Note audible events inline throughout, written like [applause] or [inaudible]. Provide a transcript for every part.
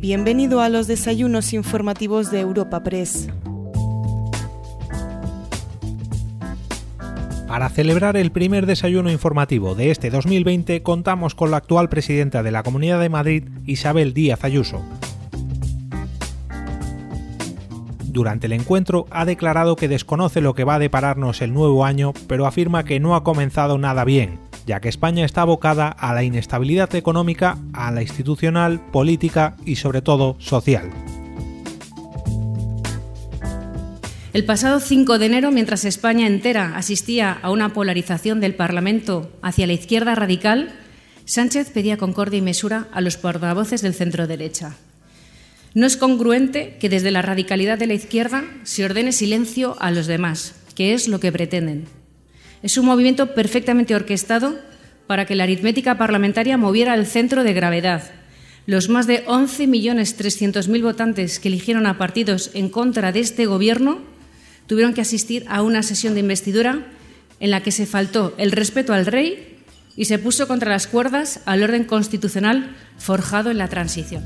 Bienvenido a los desayunos informativos de Europa Press. Para celebrar el primer desayuno informativo de este 2020 contamos con la actual presidenta de la Comunidad de Madrid, Isabel Díaz Ayuso. Durante el encuentro ha declarado que desconoce lo que va a depararnos el nuevo año, pero afirma que no ha comenzado nada bien, ya que España está abocada a la inestabilidad económica, a la institucional, política y sobre todo social. El pasado 5 de enero, mientras España entera asistía a una polarización del Parlamento hacia la izquierda radical, Sánchez pedía concordia y mesura a los portavoces del centro derecha. No es congruente que desde la radicalidad de la izquierda se ordene silencio a los demás, que es lo que pretenden. Es un movimiento perfectamente orquestado para que la aritmética parlamentaria moviera el centro de gravedad. Los más de 11.300.000 votantes que eligieron a partidos en contra de este Gobierno tuvieron que asistir a una sesión de investidura en la que se faltó el respeto al rey y se puso contra las cuerdas al orden constitucional forjado en la transición.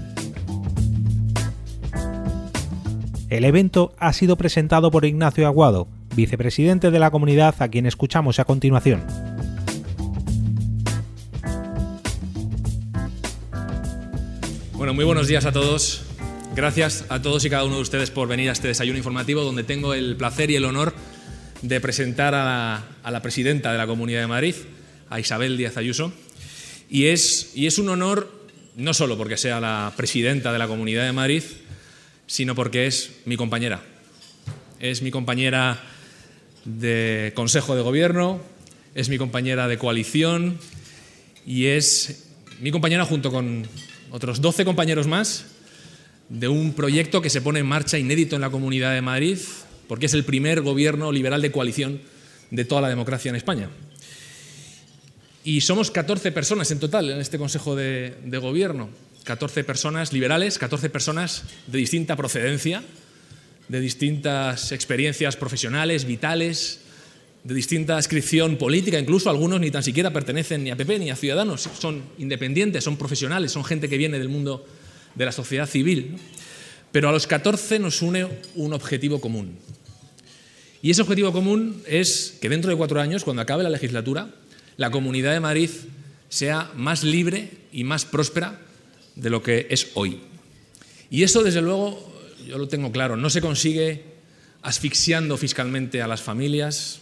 El evento ha sido presentado por Ignacio Aguado, vicepresidente de la comunidad a quien escuchamos a continuación. Bueno, muy buenos días a todos. Gracias a todos y cada uno de ustedes por venir a este desayuno informativo donde tengo el placer y el honor de presentar a la, presidenta de la Comunidad de Madrid, a Isabel Díaz Ayuso. Y es, y es un honor no solo porque sea la presidenta de la Comunidad de Madrid, sino porque es mi compañera. Es mi compañera de Consejo de Gobierno, es mi compañera de coalición y es mi compañera junto con otros 12 compañeros más de un proyecto que se pone en marcha inédito en la Comunidad de Madrid, porque es el primer gobierno liberal de coalición de toda la democracia en España. Y somos 14 personas en total en este Consejo de, Gobierno, 14 personas liberales, 14 personas de distinta procedencia, de distintas experiencias profesionales, vitales, de distinta inscripción política, incluso algunos ni tan siquiera pertenecen ni a PP ni a Ciudadanos, son independientes, son profesionales, son gente que viene del mundo de la sociedad civil, pero a los 14 nos une un objetivo común. Y ese objetivo común es que dentro de cuatro años, cuando acabe la legislatura, la Comunidad de Madrid sea más libre y más próspera de lo que es hoy. Y eso, desde luego, yo lo tengo claro, no se consigue asfixiando fiscalmente a las familias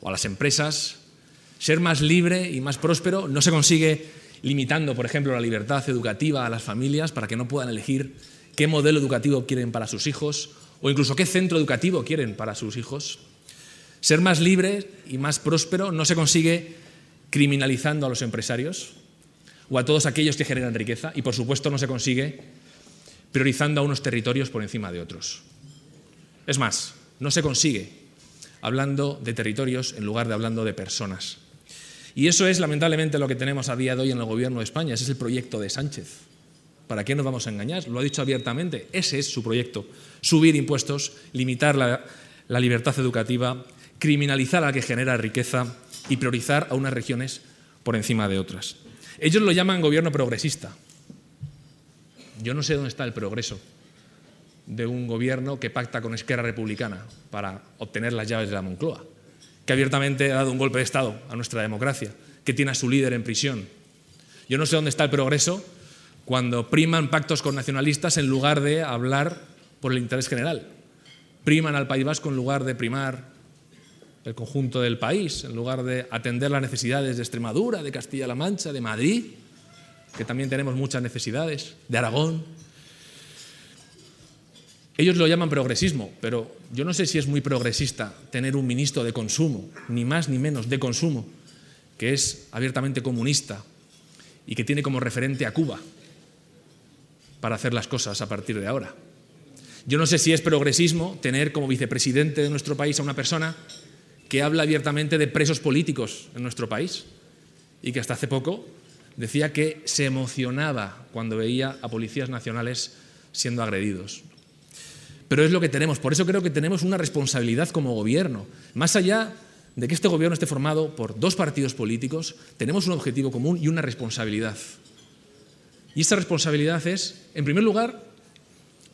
o a las empresas. Ser más libre y más próspero no se consigue limitando, por ejemplo, la libertad educativa a las familias para que no puedan elegir qué modelo educativo quieren para sus hijos o incluso qué centro educativo quieren para sus hijos. Ser más libre y más próspero no se consigue criminalizando a los empresarios o a todos aquellos que generan riqueza y, por supuesto, no se consigue priorizando a unos territorios por encima de otros. Es más, no se consigue hablando de territorios en lugar de hablando de personas. Y eso es lamentablemente lo que tenemos a día de hoy en el gobierno de España. Ese es el proyecto de Sánchez. ¿Para qué nos vamos a engañar? Lo ha dicho abiertamente. Ese es su proyecto. Subir impuestos, limitar la, libertad educativa, criminalizar a la que genera riqueza y priorizar a unas regiones por encima de otras. Ellos lo llaman gobierno progresista. Yo no sé dónde está el progreso de un gobierno que pacta con Esquerra Republicana para obtener las llaves de la Moncloa que abiertamente ha dado un golpe de Estado a nuestra democracia, que tiene a su líder en prisión. Yo no sé dónde está el progreso cuando priman pactos con nacionalistas en lugar de hablar por el interés general. Priman al País Vasco en lugar de primar el conjunto del país, en lugar de atender las necesidades de Extremadura, de Castilla-La Mancha, de Madrid, que también tenemos muchas necesidades, de Aragón. Ellos lo llaman progresismo, pero yo no sé si es muy progresista tener un ministro de consumo, ni más ni menos de consumo, que es abiertamente comunista y que tiene como referente a Cuba para hacer las cosas a partir de ahora. Yo no sé si es progresismo tener como vicepresidente de nuestro país a una persona que habla abiertamente de presos políticos en nuestro país y que hasta hace poco decía que se emocionaba cuando veía a policías nacionales siendo agredidos pero es lo que tenemos. Por eso creo que tenemos una responsabilidad como gobierno. Más allá de que este gobierno esté formado por dos partidos políticos, tenemos un objetivo común y una responsabilidad. Y esta responsabilidad es, en primer lugar,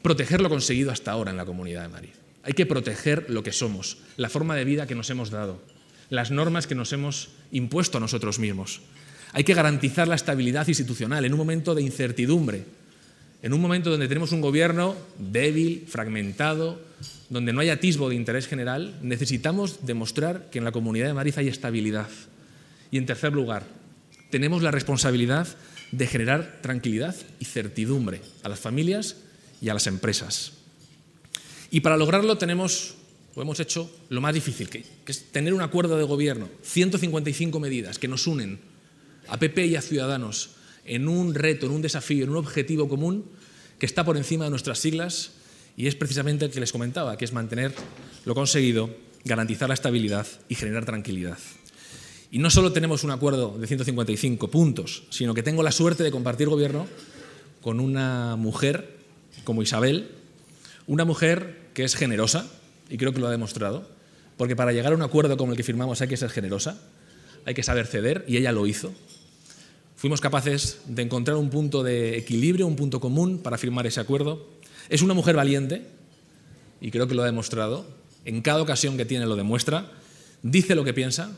proteger lo conseguido hasta ahora en la Comunidad de Madrid. Hay que proteger lo que somos, la forma de vida que nos hemos dado, las normas que nos hemos impuesto a nosotros mismos. Hay que garantizar la estabilidad institucional en un momento de incertidumbre, en un momento donde tenemos un gobierno débil, fragmentado, donde no hay atisbo de interés general, necesitamos demostrar que en la Comunidad de Madrid hay estabilidad. Y en tercer lugar, tenemos la responsabilidad de generar tranquilidad y certidumbre a las familias y a las empresas. Y para lograrlo tenemos, o hemos hecho, lo más difícil, que, es tener un acuerdo de gobierno, 155 medidas que nos unen a PP y a Ciudadanos en un reto, en un desafío, en un objetivo común que está por encima de nuestras siglas y es precisamente el que les comentaba, que es mantener lo conseguido, garantizar la estabilidad y generar tranquilidad. Y no solo tenemos un acuerdo de 155 puntos, sino que tengo la suerte de compartir gobierno con una mujer como Isabel, una mujer que es generosa, y creo que lo ha demostrado, porque para llegar a un acuerdo como el que firmamos hay que ser generosa, hay que saber ceder, y ella lo hizo. Fuimos capaces de encontrar un punto de equilibrio, un punto común para firmar ese acuerdo. Es una mujer valiente, y creo que lo ha demostrado. En cada ocasión que tiene lo demuestra. Dice lo que piensa.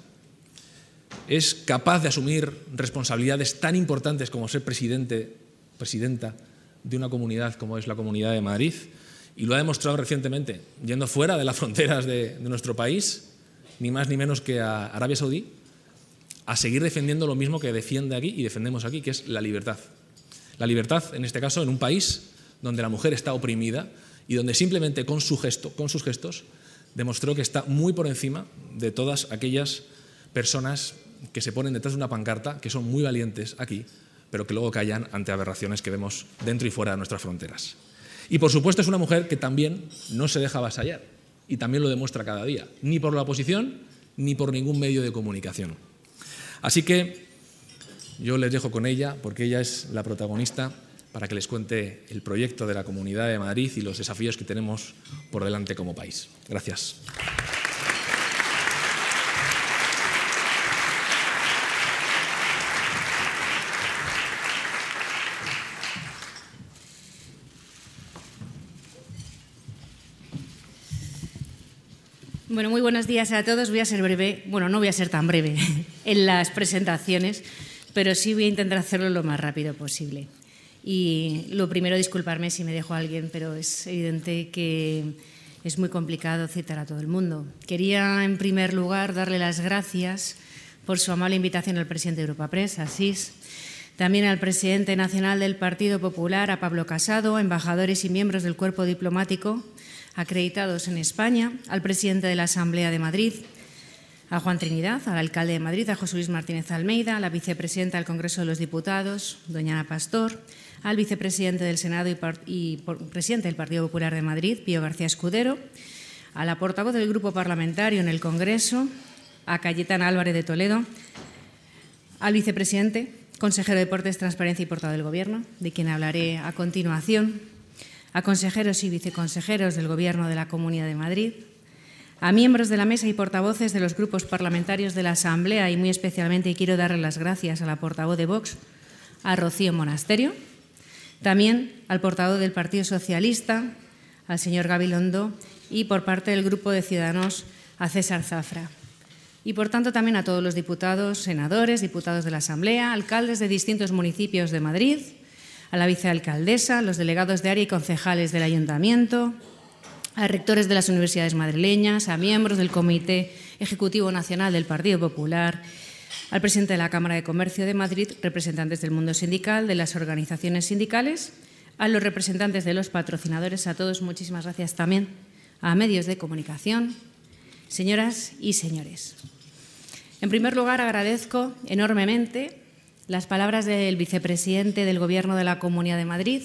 Es capaz de asumir responsabilidades tan importantes como ser presidente, presidenta de una comunidad como es la Comunidad de Madrid y lo ha demostrado recientemente, yendo fuera de las [laughs] fronteras de, nuestro país, ni más ni menos que a Arabia Saudí, a seguir defendiendo lo mismo que defiende aquí y defendemos aquí, que es la libertad. La libertad, en este caso, en un país donde la mujer está oprimida y donde simplemente con su gesto, con sus gestos, demostró que está muy por encima de todas aquellas personas que se ponen detrás de una pancarta, que son muy valientes aquí, pero que luego callan ante aberraciones que vemos dentro y fuera de nuestras fronteras. Y por supuesto es una mujer que también no se deja avasallar y también lo demuestra cada día, ni por la oposición ni por ningún medio de comunicación. Así que yo les dejo con ella porque ella es la protagonista para que les cuente el proyecto de la Comunidad de Madrid y los desafíos que tenemos por delante como país. Gracias. Bueno, muy buenos días a todos. Voy a ser breve, bueno, no voy a ser tan breve [laughs] en las presentaciones, pero sí voy a intentar hacerlo lo más rápido posible. Y lo primero, disculparme si me dejo a alguien, pero es evidente que es muy complicado citar a todo el mundo. Quería, en primer lugar, darle las gracias por su amable invitación al presidente de Europa Press, Asís, también al presidente nacional del Partido Popular, a Pablo Casado, embajadores y miembros del cuerpo diplomático acreditados en España, al presidente de la Asamblea de Madrid, a Juan Trinidad, al alcalde de Madrid, a José Luis Martínez Almeida, a la vicepresidenta del Congreso de los Diputados, doña Ana Pastor, al vicepresidente del Senado y, presidente del Partido Popular de Madrid, Pío García Escudero, a la portavoz del Grupo Parlamentario en el Congreso, a Cayetana Álvarez de Toledo, al vicepresidente, consejero de Deportes, Transparencia y portavoz del Gobierno, de quien hablaré a continuación, a consejeros y viceconsejeros del Gobierno de la Comunidad de Madrid, a miembros de la mesa y portavoces de los grupos parlamentarios de la Asamblea y muy especialmente quiero darle las gracias a la portavoz de Vox, a Rocío Monasterio, también al portavoz del Partido Socialista, al señor Gabilondo y por parte del Grupo de Ciudadanos a César Zafra. Y por tanto también a todos los diputados, senadores, diputados de la Asamblea, alcaldes de distintos municipios de Madrid, a la vicealcaldesa, los delegados de área y concejales del ayuntamiento, a rectores de las universidades madrileñas, a miembros del Comité Ejecutivo Nacional del Partido Popular, al presidente de la Cámara de Comercio de Madrid, representantes del mundo sindical, de las organizaciones sindicales, a los representantes de los patrocinadores, a todos muchísimas gracias también, a medios de comunicación, señoras y señores. En primer lugar, agradezco enormemente las palabras del vicepresidente del Gobierno de la Comunidad de Madrid,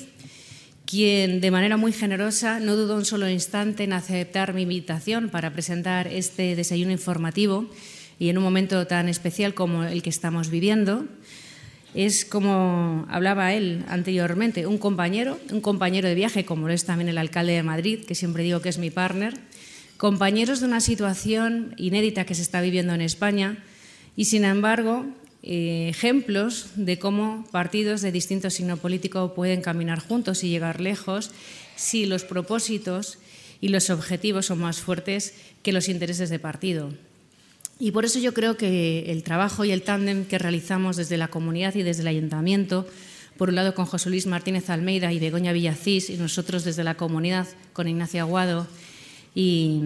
quien de manera muy generosa no dudó un solo instante en aceptar mi invitación para presentar este desayuno informativo y en un momento tan especial como el que estamos viviendo. Es como hablaba él anteriormente, un compañero, un compañero de viaje, como lo es también el alcalde de Madrid, que siempre digo que es mi partner, compañeros de una situación inédita que se está viviendo en España y, sin embargo, eh, ejemplos de cómo partidos de distinto signo político pueden caminar juntos y llegar lejos si los propósitos y los objetivos son más fuertes que los intereses de partido. Y por eso yo creo que el trabajo y el tándem que realizamos desde la comunidad y desde el ayuntamiento, por un lado con José Luis Martínez Almeida y Begoña Villacís, y nosotros desde la comunidad con Ignacio Aguado y,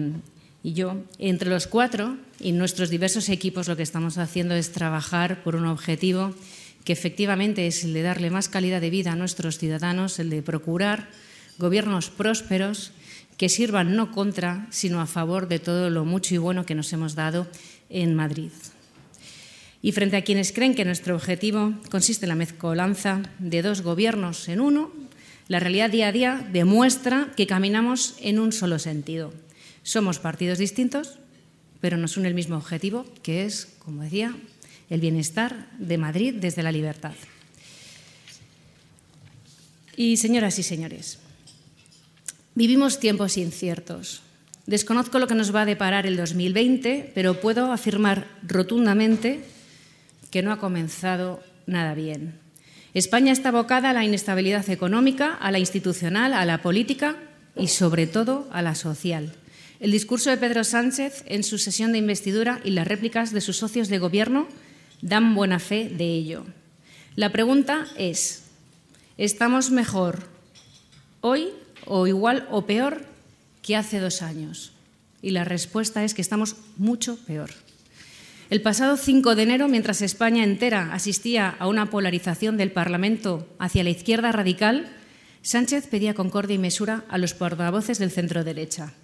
y yo, entre los cuatro y nuestros diversos equipos lo que estamos haciendo es trabajar por un objetivo que efectivamente es el de darle más calidad de vida a nuestros ciudadanos, el de procurar gobiernos prósperos que sirvan no contra, sino a favor de todo lo mucho y bueno que nos hemos dado en Madrid. Y frente a quienes creen que nuestro objetivo consiste en la mezcolanza de dos gobiernos en uno, la realidad día a día demuestra que caminamos en un solo sentido. Somos partidos distintos, pero nos une el mismo objetivo, que es, como decía, el bienestar de Madrid desde la libertad. Y señoras y señores, vivimos tiempos inciertos. Desconozco lo que nos va a deparar el 2020, pero puedo afirmar rotundamente que no ha comenzado nada bien. España está abocada a la inestabilidad económica, a la institucional, a la política y, sobre todo, a la social. El discurso de Pedro Sánchez en su sesión de investidura y las réplicas de sus socios de gobierno dan buena fe de ello. La pregunta es, ¿estamos mejor hoy o igual o peor que hace dos años? Y la respuesta es que estamos mucho peor. El pasado 5 de enero, mientras España entera asistía a una polarización del Parlamento hacia la izquierda radical, Sánchez pedía concordia y mesura a los portavoces del centro derecha.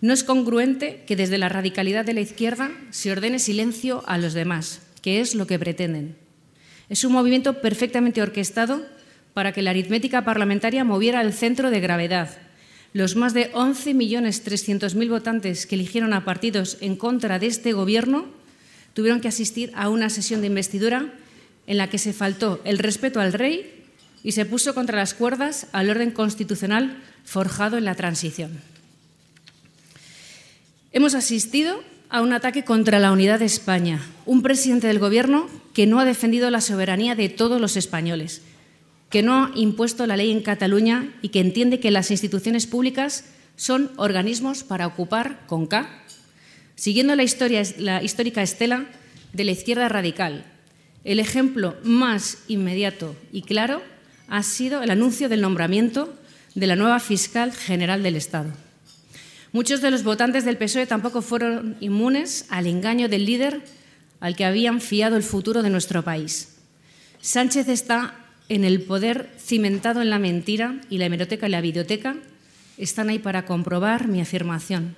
No es congruente que desde la radicalidad de la izquierda se ordene silencio a los demás, que es lo que pretenden. Es un movimiento perfectamente orquestado para que la aritmética parlamentaria moviera el centro de gravedad, los más de 11.300.000 votantes que eligieron a partidos en contra de este Gobierno tuvieron que asistir a una sesión de investidura en la que se faltó el respeto al rey y se puso contra las cuerdas al orden constitucional forjado en la transición. Hemos asistido a un ataque contra la unidad de España, un presidente del Gobierno que no ha defendido la soberanía de todos los españoles, que no ha impuesto la ley en Cataluña y que entiende que las instituciones públicas son organismos para ocupar con K, siguiendo la, la histórica estela de la izquierda radical. El ejemplo más inmediato y claro ha sido el anuncio del nombramiento de la nueva fiscal general del Estado. Muchos de los votantes del PSOE tampoco fueron inmunes al engaño del líder al que habían fiado el futuro de nuestro país. Sánchez está en el poder cimentado en la mentira y la hemeroteca y la videoteca están ahí para comprobar mi afirmación.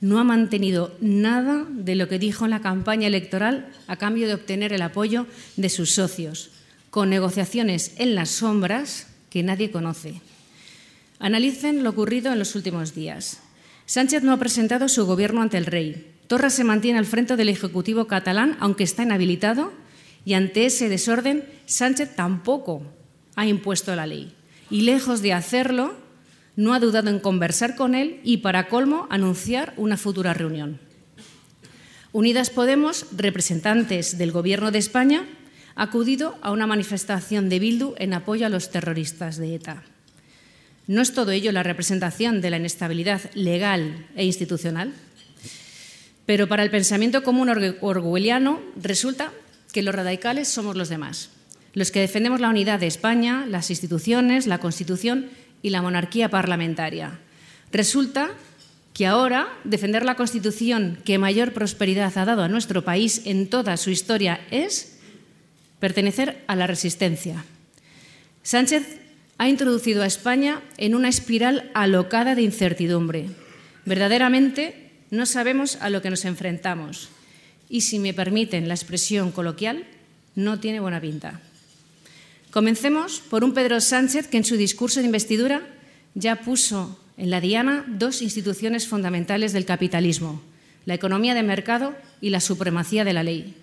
No ha mantenido nada de lo que dijo en la campaña electoral a cambio de obtener el apoyo de sus socios, con negociaciones en las sombras que nadie conoce. Analicen lo ocurrido en los últimos días. Sánchez no ha presentado su gobierno ante el rey. Torra se mantiene al frente del Ejecutivo catalán, aunque está inhabilitado y ante ese desorden, Sánchez tampoco ha impuesto la ley. Y lejos de hacerlo, no ha dudado en conversar con él y, para colmo, anunciar una futura reunión. Unidas Podemos, representantes del Gobierno de España, ha acudido a una manifestación de Bildu en apoyo a los terroristas de ETA. ¿No es todo ello la representación de la inestabilidad legal e institucional? Pero para el pensamiento común orwelliano resulta que los radicales somos los demás, los que defendemos la unidad de España, las instituciones, la Constitución y la monarquía parlamentaria. Resulta que ahora defender la Constitución que mayor prosperidad ha dado a nuestro país en toda su historia es pertenecer a la resistencia. Sánchez ha introducido a España en una espiral alocada de incertidumbre. Verdaderamente no sabemos a lo que nos enfrentamos y, si me permiten la expresión coloquial, no tiene buena pinta. Comencemos por un Pedro Sánchez que en su discurso de investidura ya puso en la diana dos instituciones fundamentales del capitalismo, la economía de mercado y la supremacía de la ley.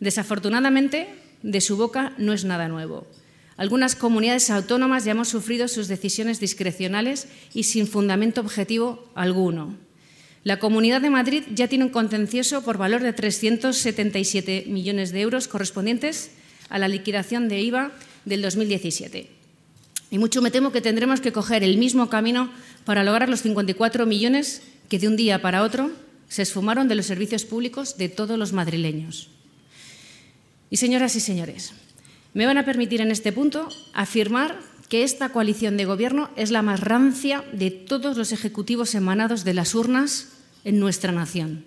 Desafortunadamente, de su boca no es nada nuevo. Algunas comunidades autónomas ya hemos sufrido sus decisiones discrecionales y sin fundamento objetivo alguno. La Comunidad de Madrid ya tiene un contencioso por valor de 377 millones de euros correspondientes a la liquidación de IVA del 2017. Y mucho me temo que tendremos que coger el mismo camino para lograr los 54 millones que de un día para otro se esfumaron de los servicios públicos de todos los madrileños. Y señoras y señores, me van a permitir en este punto afirmar que esta coalición de gobierno es la más rancia de todos los ejecutivos emanados de las urnas en nuestra nación.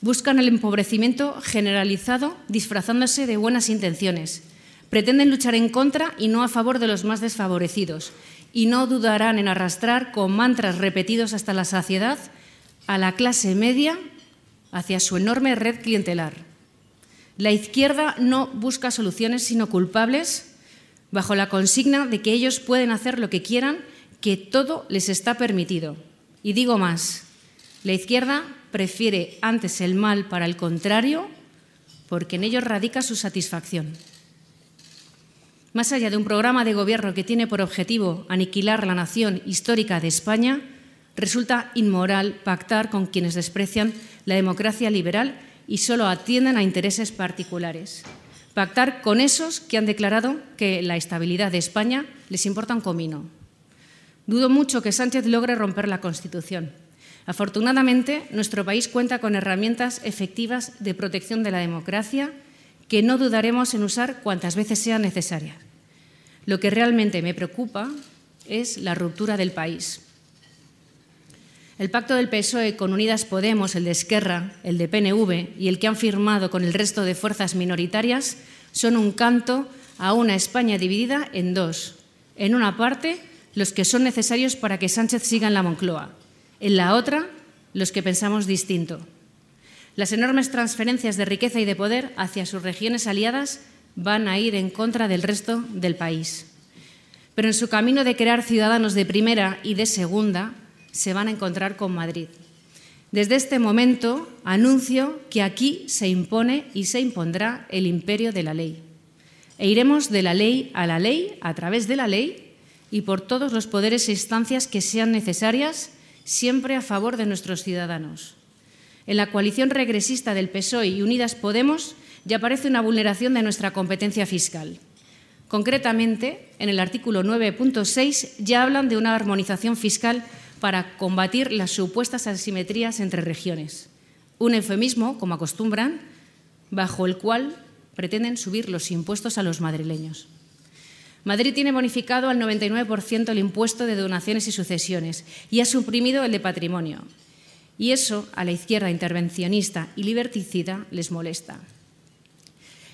Buscan el empobrecimiento generalizado disfrazándose de buenas intenciones. Pretenden luchar en contra y no a favor de los más desfavorecidos. Y no dudarán en arrastrar con mantras repetidos hasta la saciedad a la clase media hacia su enorme red clientelar. La izquierda no busca soluciones sino culpables bajo la consigna de que ellos pueden hacer lo que quieran, que todo les está permitido. Y digo más, la izquierda prefiere antes el mal para el contrario porque en ello radica su satisfacción. Más allá de un programa de gobierno que tiene por objetivo aniquilar la nación histórica de España, resulta inmoral pactar con quienes desprecian la democracia liberal y solo atienden a intereses particulares. Pactar con esos que han declarado que la estabilidad de España les importa un comino. Dudo mucho que Sánchez logre romper la Constitución. Afortunadamente, nuestro país cuenta con herramientas efectivas de protección de la democracia que no dudaremos en usar cuantas veces sean necesarias. Lo que realmente me preocupa es la ruptura del país. El pacto del PSOE con Unidas Podemos, el de Esquerra, el de PNV y el que han firmado con el resto de fuerzas minoritarias son un canto a una España dividida en dos. En una parte, los que son necesarios para que Sánchez siga en la Moncloa. En la otra, los que pensamos distinto. Las enormes transferencias de riqueza y de poder hacia sus regiones aliadas van a ir en contra del resto del país. Pero en su camino de crear ciudadanos de primera y de segunda, se van a encontrar con Madrid. Desde este momento anuncio que aquí se impone y se impondrá el imperio de la ley. E iremos de la ley a la ley, a través de la ley y por todos los poderes e instancias que sean necesarias, siempre a favor de nuestros ciudadanos. En la coalición regresista del PSOE y Unidas Podemos ya aparece una vulneración de nuestra competencia fiscal. Concretamente, en el artículo 9.6 ya hablan de una armonización fiscal para combatir las supuestas asimetrías entre regiones. Un eufemismo, como acostumbran, bajo el cual pretenden subir los impuestos a los madrileños. Madrid tiene bonificado al 99% el impuesto de donaciones y sucesiones y ha suprimido el de patrimonio. Y eso a la izquierda intervencionista y liberticida les molesta.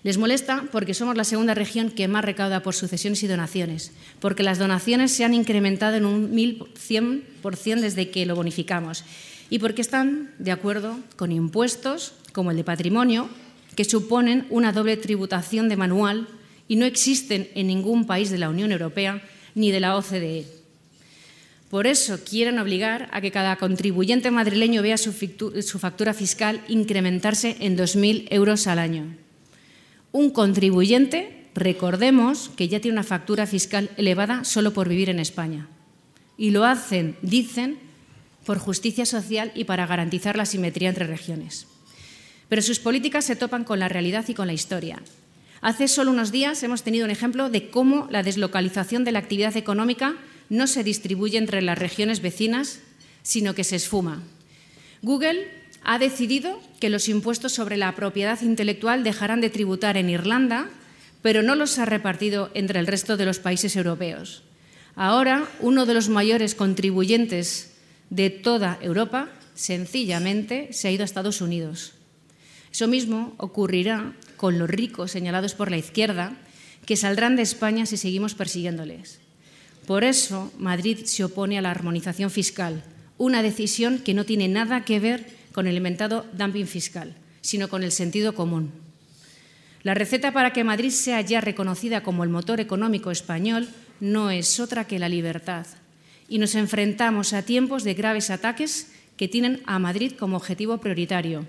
Les molesta porque somos la segunda región que más recauda por sucesiones y donaciones, porque las donaciones se han incrementado en un 1.100% desde que lo bonificamos y porque están de acuerdo con impuestos como el de patrimonio, que suponen una doble tributación de manual y no existen en ningún país de la Unión Europea ni de la OCDE. Por eso quieren obligar a que cada contribuyente madrileño vea su, factura fiscal incrementarse en 2.000 euros al año. Un contribuyente, recordemos que ya tiene una factura fiscal elevada solo por vivir en España. Y lo hacen, dicen, por justicia social y para garantizar la simetría entre regiones. Pero sus políticas se topan con la realidad y con la historia. Hace solo unos días hemos tenido un ejemplo de cómo la deslocalización de la actividad económica no se distribuye entre las regiones vecinas, sino que se esfuma. Google ha decidido que los impuestos sobre la propiedad intelectual dejarán de tributar en Irlanda, pero no los ha repartido entre el resto de los países europeos. Ahora, uno de los mayores contribuyentes de toda Europa sencillamente se ha ido a Estados Unidos. Eso mismo ocurrirá con los ricos señalados por la izquierda, que saldrán de España si seguimos persiguiéndoles. Por eso Madrid se opone a la armonización fiscal, una decisión que no tiene nada que ver con el inventado dumping fiscal, sino con el sentido común. La receta para que Madrid sea ya reconocida como el motor económico español no es otra que la libertad. Y nos enfrentamos a tiempos de graves ataques que tienen a Madrid como objetivo prioritario.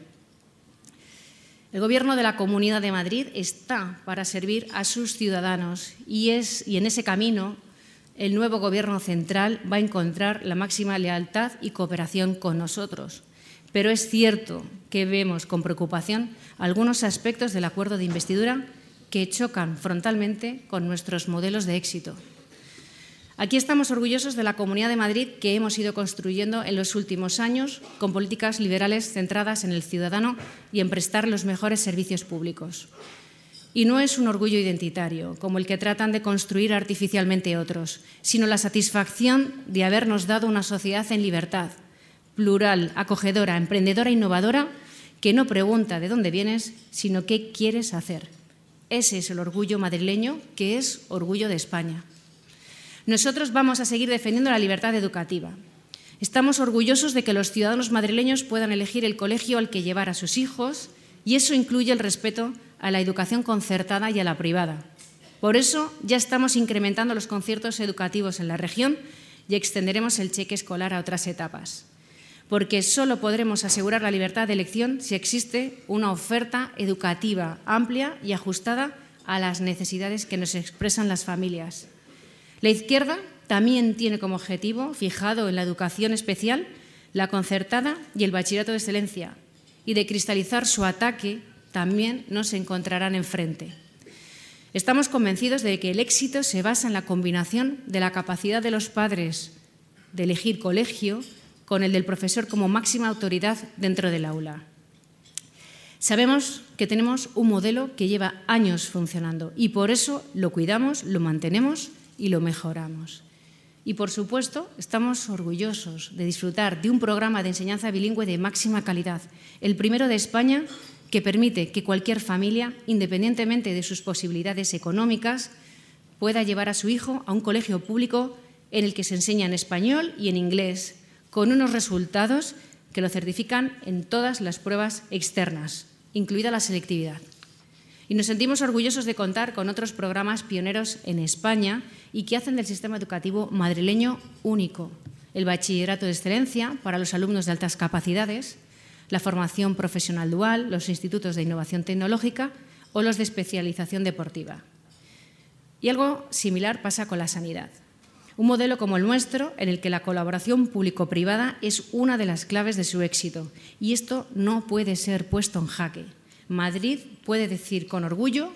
El Gobierno de la Comunidad de Madrid está para servir a sus ciudadanos y, es, y en ese camino el nuevo Gobierno central va a encontrar la máxima lealtad y cooperación con nosotros pero es cierto que vemos con preocupación algunos aspectos del acuerdo de investidura que chocan frontalmente con nuestros modelos de éxito. Aquí estamos orgullosos de la Comunidad de Madrid que hemos ido construyendo en los últimos años con políticas liberales centradas en el ciudadano y en prestar los mejores servicios públicos. Y no es un orgullo identitario, como el que tratan de construir artificialmente otros, sino la satisfacción de habernos dado una sociedad en libertad, plural, acogedora, emprendedora, innovadora, que no pregunta de dónde vienes, sino qué quieres hacer. Ese es el orgullo madrileño, que es orgullo de España. Nosotros vamos a seguir defendiendo la libertad educativa. Estamos orgullosos de que los ciudadanos madrileños puedan elegir el colegio al que llevar a sus hijos y eso incluye el respeto a la educación concertada y a la privada. Por eso ya estamos incrementando los conciertos educativos en la región y extenderemos el cheque escolar a otras etapas. Porque solo podremos asegurar la libertad de elección si existe una oferta educativa amplia y ajustada a las necesidades que nos expresan las familias. La izquierda también tiene como objetivo fijado en la educación especial la concertada y el bachillerato de excelencia, y de cristalizar su ataque también nos encontrarán enfrente. Estamos convencidos de que el éxito se basa en la combinación de la capacidad de los padres de elegir colegio con el del profesor como máxima autoridad dentro del aula. Sabemos que tenemos un modelo que lleva años funcionando y por eso lo cuidamos, lo mantenemos y lo mejoramos. Y, por supuesto, estamos orgullosos de disfrutar de un programa de enseñanza bilingüe de máxima calidad, el primero de España que permite que cualquier familia, independientemente de sus posibilidades económicas, pueda llevar a su hijo a un colegio público en el que se enseña en español y en inglés, con unos resultados que lo certifican en todas las pruebas externas, incluida la selectividad. Y nos sentimos orgullosos de contar con otros programas pioneros en España y que hacen del sistema educativo madrileño único. El bachillerato de excelencia para los alumnos de altas capacidades, la formación profesional dual, los institutos de innovación tecnológica o los de especialización deportiva. Y algo similar pasa con la sanidad. Un modelo como el nuestro, en el que la colaboración público-privada es una de las claves de su éxito, y esto no puede ser puesto en jaque. Madrid puede decir con orgullo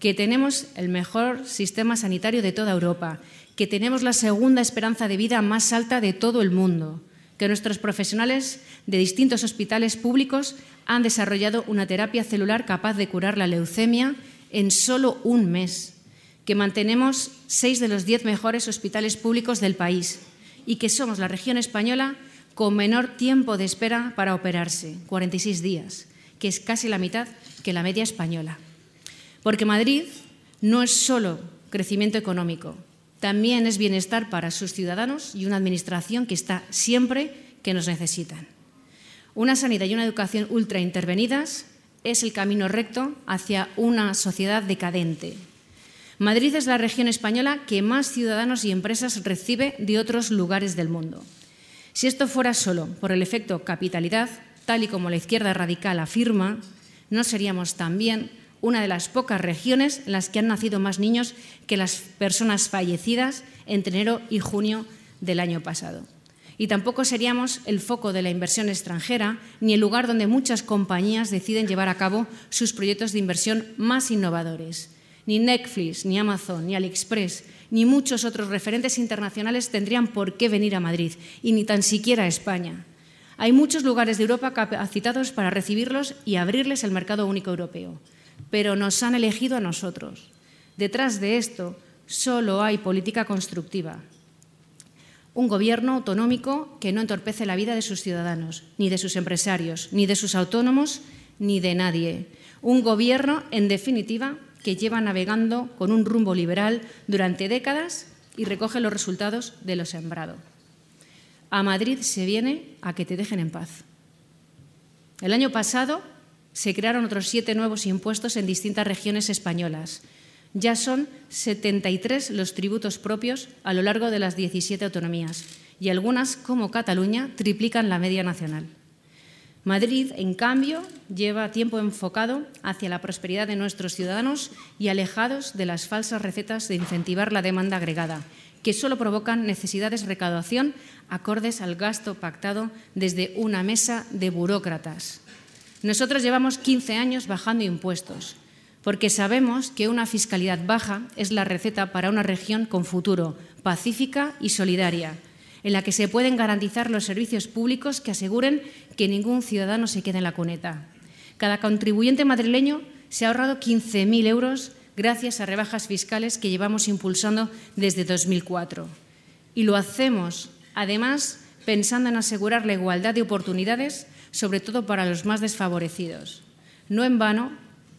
que tenemos el mejor sistema sanitario de toda Europa, que tenemos la segunda esperanza de vida más alta de todo el mundo, que nuestros profesionales de distintos hospitales públicos han desarrollado una terapia celular capaz de curar la leucemia en solo un mes, que mantenemos seis de los diez mejores hospitales públicos del país y que somos la región española con menor tiempo de espera para operarse, 46 días que es casi la mitad que la media española. Porque Madrid no es solo crecimiento económico, también es bienestar para sus ciudadanos y una administración que está siempre que nos necesitan. Una sanidad y una educación ultra intervenidas es el camino recto hacia una sociedad decadente. Madrid es la región española que más ciudadanos y empresas recibe de otros lugares del mundo. Si esto fuera solo por el efecto capitalidad, tal y como la izquierda radical afirma, no seríamos también una de las pocas regiones en las que han nacido más niños que las personas fallecidas entre enero y junio del año pasado. Y tampoco seríamos el foco de la inversión extranjera ni el lugar donde muchas compañías deciden llevar a cabo sus proyectos de inversión más innovadores. Ni Netflix, ni Amazon, ni AliExpress, ni muchos otros referentes internacionales tendrían por qué venir a Madrid, y ni tan siquiera a España. Hay muchos lugares de Europa capacitados para recibirlos y abrirles el mercado único europeo, pero nos han elegido a nosotros. Detrás de esto solo hay política constructiva. Un gobierno autonómico que no entorpece la vida de sus ciudadanos, ni de sus empresarios, ni de sus autónomos, ni de nadie. Un gobierno, en definitiva, que lleva navegando con un rumbo liberal durante décadas y recoge los resultados de lo sembrado. A Madrid se viene a que te dejen en paz. El año pasado se crearon otros siete nuevos impuestos en distintas regiones españolas. Ya son 73 los tributos propios a lo largo de las 17 autonomías y algunas, como Cataluña, triplican la media nacional. Madrid, en cambio, lleva tiempo enfocado hacia la prosperidad de nuestros ciudadanos y alejados de las falsas recetas de incentivar la demanda agregada, que solo provocan necesidades de recaudación acordes al gasto pactado desde una mesa de burócratas. Nosotros llevamos 15 años bajando impuestos, porque sabemos que una fiscalidad baja es la receta para una región con futuro, pacífica y solidaria, en la que se pueden garantizar los servicios públicos que aseguren que ningún ciudadano se quede en la cuneta. Cada contribuyente madrileño se ha ahorrado 15.000 euros gracias a rebajas fiscales que llevamos impulsando desde 2004. Y lo hacemos, además, pensando en asegurar la igualdad de oportunidades, sobre todo para los más desfavorecidos. No en vano,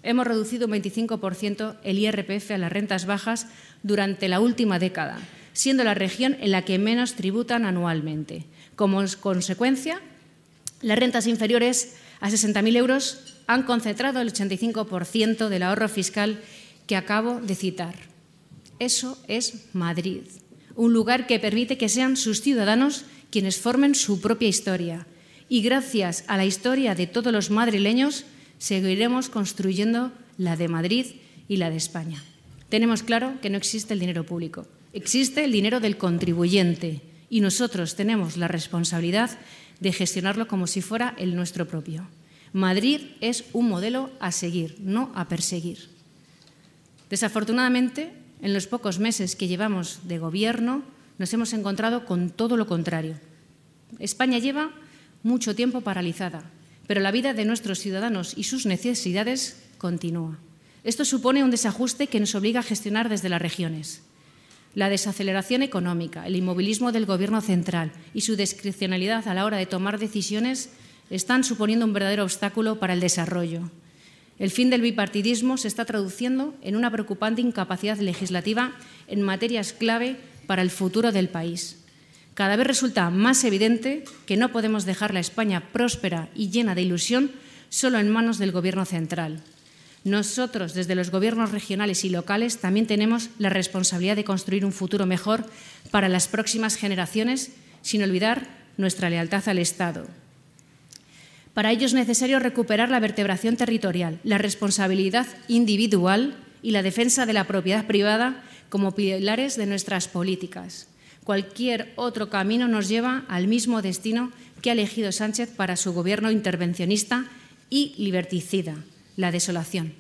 hemos reducido un 25% el IRPF a las rentas bajas durante la última década, siendo la región en la que menos tributan anualmente. Como consecuencia, las rentas inferiores a 60.000 euros han concentrado el 85% del ahorro fiscal que acabo de citar. Eso es Madrid, un lugar que permite que sean sus ciudadanos quienes formen su propia historia. Y gracias a la historia de todos los madrileños, seguiremos construyendo la de Madrid y la de España. Tenemos claro que no existe el dinero público, existe el dinero del contribuyente y nosotros tenemos la responsabilidad de gestionarlo como si fuera el nuestro propio. Madrid es un modelo a seguir, no a perseguir. Desafortunadamente, en los pocos meses que llevamos de gobierno, nos hemos encontrado con todo lo contrario. España lleva mucho tiempo paralizada, pero la vida de nuestros ciudadanos y sus necesidades continúa. Esto supone un desajuste que nos obliga a gestionar desde las regiones. La desaceleración económica, el inmovilismo del Gobierno central y su discrecionalidad a la hora de tomar decisiones están suponiendo un verdadero obstáculo para el desarrollo. El fin del bipartidismo se está traduciendo en una preocupante incapacidad legislativa en materias clave para el futuro del país. Cada vez resulta más evidente que no podemos dejar la España próspera y llena de ilusión solo en manos del Gobierno central. Nosotros, desde los gobiernos regionales y locales, también tenemos la responsabilidad de construir un futuro mejor para las próximas generaciones, sin olvidar nuestra lealtad al Estado. Para ello es necesario recuperar la vertebración territorial, la responsabilidad individual y la defensa de la propiedad privada como pilares de nuestras políticas. Cualquier otro camino nos lleva al mismo destino que ha elegido Sánchez para su gobierno intervencionista y liberticida, la desolación.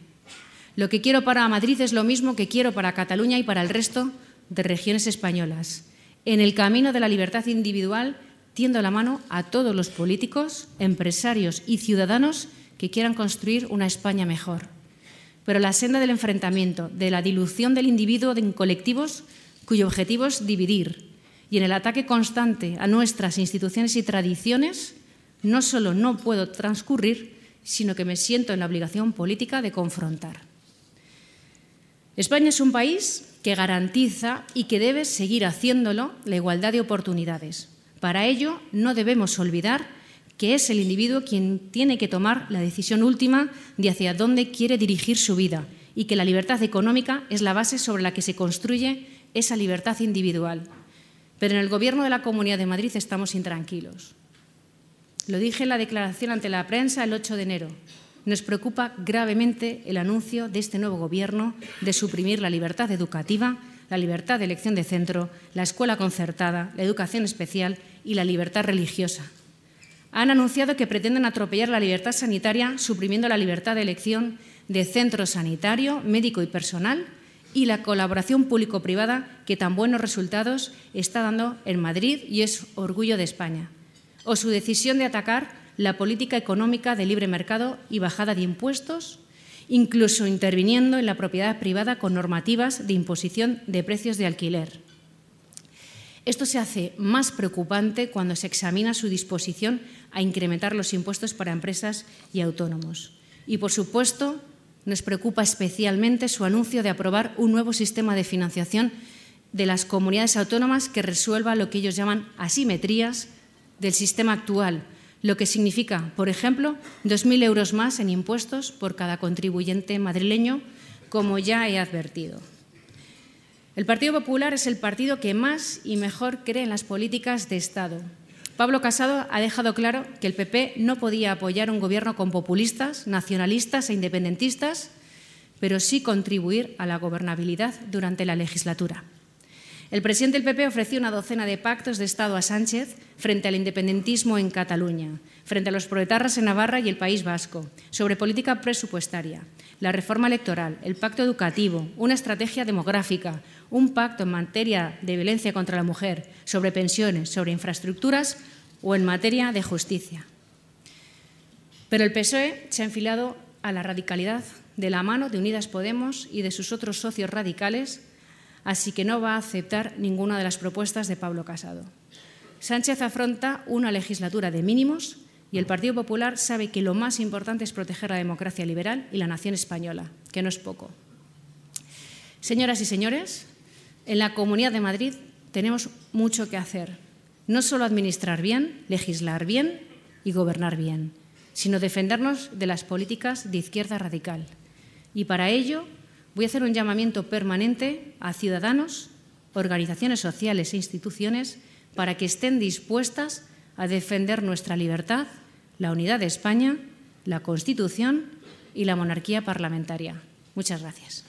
Lo que quiero para Madrid es lo mismo que quiero para Cataluña y para el resto de regiones españolas. En el camino de la libertad individual tiendo la mano a todos los políticos, empresarios y ciudadanos que quieran construir una España mejor. Pero la senda del enfrentamiento, de la dilución del individuo en colectivos cuyo objetivo es dividir, y en el ataque constante a nuestras instituciones y tradiciones, no solo no puedo transcurrir, sino que me siento en la obligación política de confrontar. España es un país que garantiza y que debe seguir haciéndolo la igualdad de oportunidades, para ello, no debemos olvidar que es el individuo quien tiene que tomar la decisión última de hacia dónde quiere dirigir su vida y que la libertad económica es la base sobre la que se construye esa libertad individual. Pero en el Gobierno de la Comunidad de Madrid estamos intranquilos. Lo dije en la declaración ante la prensa el 8 de enero. Nos preocupa gravemente el anuncio de este nuevo Gobierno de suprimir la libertad educativa la libertad de elección de centro, la escuela concertada, la educación especial y la libertad religiosa. Han anunciado que pretenden atropellar la libertad sanitaria suprimiendo la libertad de elección de centro sanitario, médico y personal y la colaboración público-privada que tan buenos resultados está dando en Madrid y es orgullo de España. O su decisión de atacar la política económica de libre mercado y bajada de impuestos incluso interviniendo en la propiedad privada con normativas de imposición de precios de alquiler. Esto se hace más preocupante cuando se examina su disposición a incrementar los impuestos para empresas y autónomos. Y, por supuesto, nos preocupa especialmente su anuncio de aprobar un nuevo sistema de financiación de las comunidades autónomas que resuelva lo que ellos llaman asimetrías del sistema actual, lo que significa, por ejemplo, 2.000 euros más en impuestos por cada contribuyente madrileño, como ya he advertido. El Partido Popular es el partido que más y mejor cree en las políticas de Estado. Pablo Casado ha dejado claro que el PP no podía apoyar un gobierno con populistas, nacionalistas e independentistas, pero sí contribuir a la gobernabilidad durante la legislatura. El presidente del PP ofreció una docena de pactos de Estado a Sánchez frente al independentismo en Cataluña, frente a los proletarras en Navarra y el País Vasco, sobre política presupuestaria, la reforma electoral, el pacto educativo, una estrategia demográfica, un pacto en materia de violencia contra la mujer, sobre pensiones, sobre infraestructuras o en materia de justicia. Pero el PSOE se ha enfilado a la radicalidad de la mano de Unidas Podemos y de sus otros socios radicales así que no va a aceptar ninguna de las propuestas de Pablo Casado. Sánchez afronta una legislatura de mínimos y el Partido Popular sabe que lo más importante es proteger la democracia liberal y la nación española, que no es poco. Señoras y señores, en la Comunidad de Madrid tenemos mucho que hacer. No solo administrar bien, legislar bien y gobernar bien, sino defendernos de las políticas de izquierda radical. Y para ello voy a hacer un llamamiento permanente a ciudadanos, organizaciones sociales e instituciones para que estén dispuestas a defender nuestra libertad, la unidad de España, la Constitución y la monarquía parlamentaria. Muchas gracias.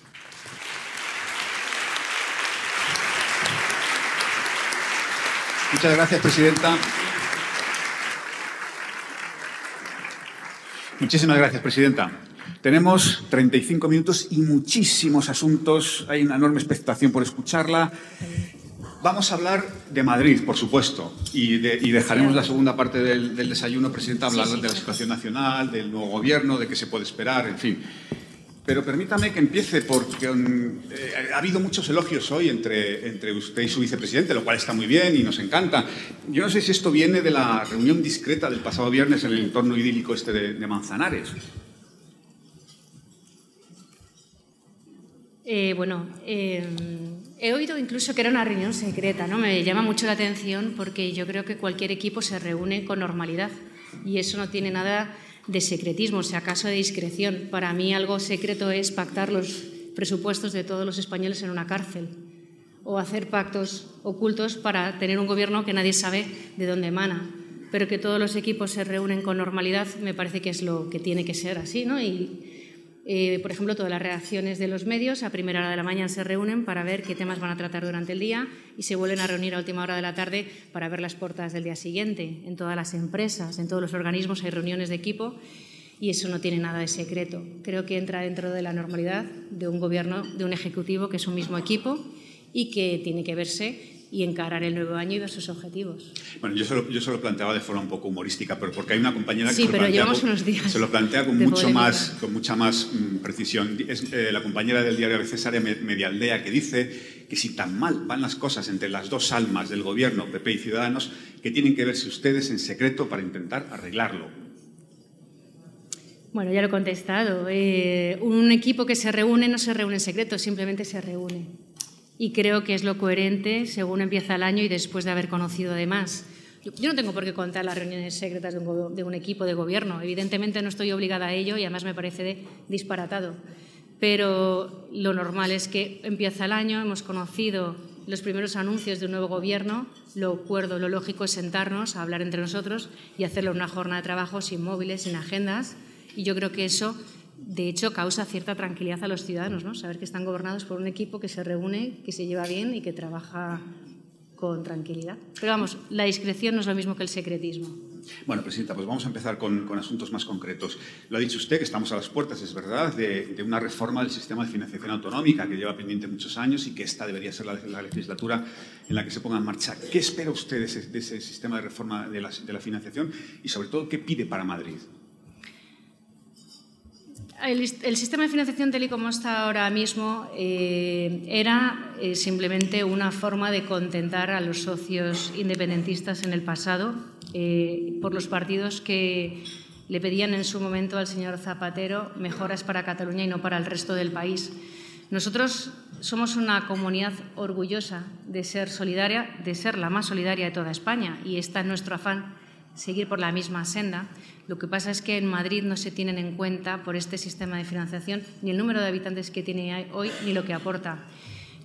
Muchas gracias, Presidenta. Muchísimas gracias, Presidenta. Tenemos 35 minutos y muchísimos asuntos. Hay una enorme expectación por escucharla. Vamos a hablar de Madrid, por supuesto, y, dejaremos la segunda parte del, desayuno, Presidenta, hablar de la situación nacional, del nuevo gobierno, de qué se puede esperar, en fin. Pero permítame que empiece porque mm, eh, ha habido muchos elogios hoy entre, entre usted y su vicepresidente, lo cual está muy bien y nos encanta. Yo no sé si esto viene de la reunión discreta del pasado viernes en el entorno idílico este de Manzanares. Eh, bueno, eh, he oído incluso que era una reunión secreta, ¿no? Me llama mucho la atención porque yo creo que cualquier equipo se reúne con normalidad y eso no tiene nada de secretismo, si acaso de discreción. Para mí algo secreto es pactar los presupuestos de todos los españoles en una cárcel o hacer pactos ocultos para tener un gobierno que nadie sabe de dónde emana. Pero que todos los equipos se reúnen con normalidad me parece que es lo que tiene que ser así, ¿no? Y, eh, por ejemplo, todas las reacciones de los medios a primera hora de la mañana se reúnen para ver qué temas van a tratar durante el día y se vuelven a reunir a última hora de la tarde para ver las portadas del día siguiente. En todas las empresas, en todos los organismos hay reuniones de equipo y eso no tiene nada de secreto. Creo que entra dentro de la normalidad de un gobierno, de un ejecutivo que es un mismo equipo y que tiene que verse y encarar el nuevo año y ver sus objetivos. Bueno, yo se, lo, yo planteaba de forma un poco humorística, pero porque hay una compañera que sí, se, pero lo llevamos unos días se lo plantea con, mucho más, con mucha más mm, precisión. Es eh, la compañera del diario Cesárea Medialdea que dice que si tan mal van las cosas entre las dos almas del gobierno, PP y Ciudadanos, que tienen que verse ustedes en secreto para intentar arreglarlo. Bueno, ya lo he contestado. Eh, un equipo que se reúne no se reúne en secreto, simplemente se reúne y creo que es lo coherente según empieza el año y después de haber conocido además. Yo no tengo por qué contar las reuniones secretas de un, equipo de gobierno. Evidentemente no estoy obligada a ello y además me parece disparatado. Pero lo normal es que empieza el año, hemos conocido los primeros anuncios de un nuevo gobierno, lo cuerdo, lo lógico es sentarnos a hablar entre nosotros y hacerlo una jornada de trabajo sin móviles, sin agendas. Y yo creo que eso de hecho, causa cierta tranquilidad a los ciudadanos, ¿no? Saber que están gobernados por un equipo que se reúne, que se lleva bien y que trabaja con tranquilidad. Pero vamos, la discreción no es lo mismo que el secretismo. Bueno, Presidenta, pues vamos a empezar con, asuntos más concretos. Lo ha dicho usted, que estamos a las puertas, es verdad, de, una reforma del sistema de financiación autonómica que lleva pendiente muchos años y que esta debería ser la, legislatura en la que se ponga en marcha. ¿Qué espera usted de ese, sistema de reforma de la financiación y, sobre todo, qué pide para Madrid? El, sistema de financiación tal como está ahora mismo eh, era eh, simplemente una forma de contentar a los socios independentistas en el pasado eh, por los partidos que le pedían en su momento al señor Zapatero mejoras para Cataluña y no para el resto del país. Nosotros somos una comunidad orgullosa de ser solidaria, de ser la más solidaria de toda España y está en nuestro afán seguir por la misma senda. Lo que pasa es que en Madrid no se tienen en cuenta por este sistema de financiación ni el número de habitantes que tiene hoy ni lo que aporta.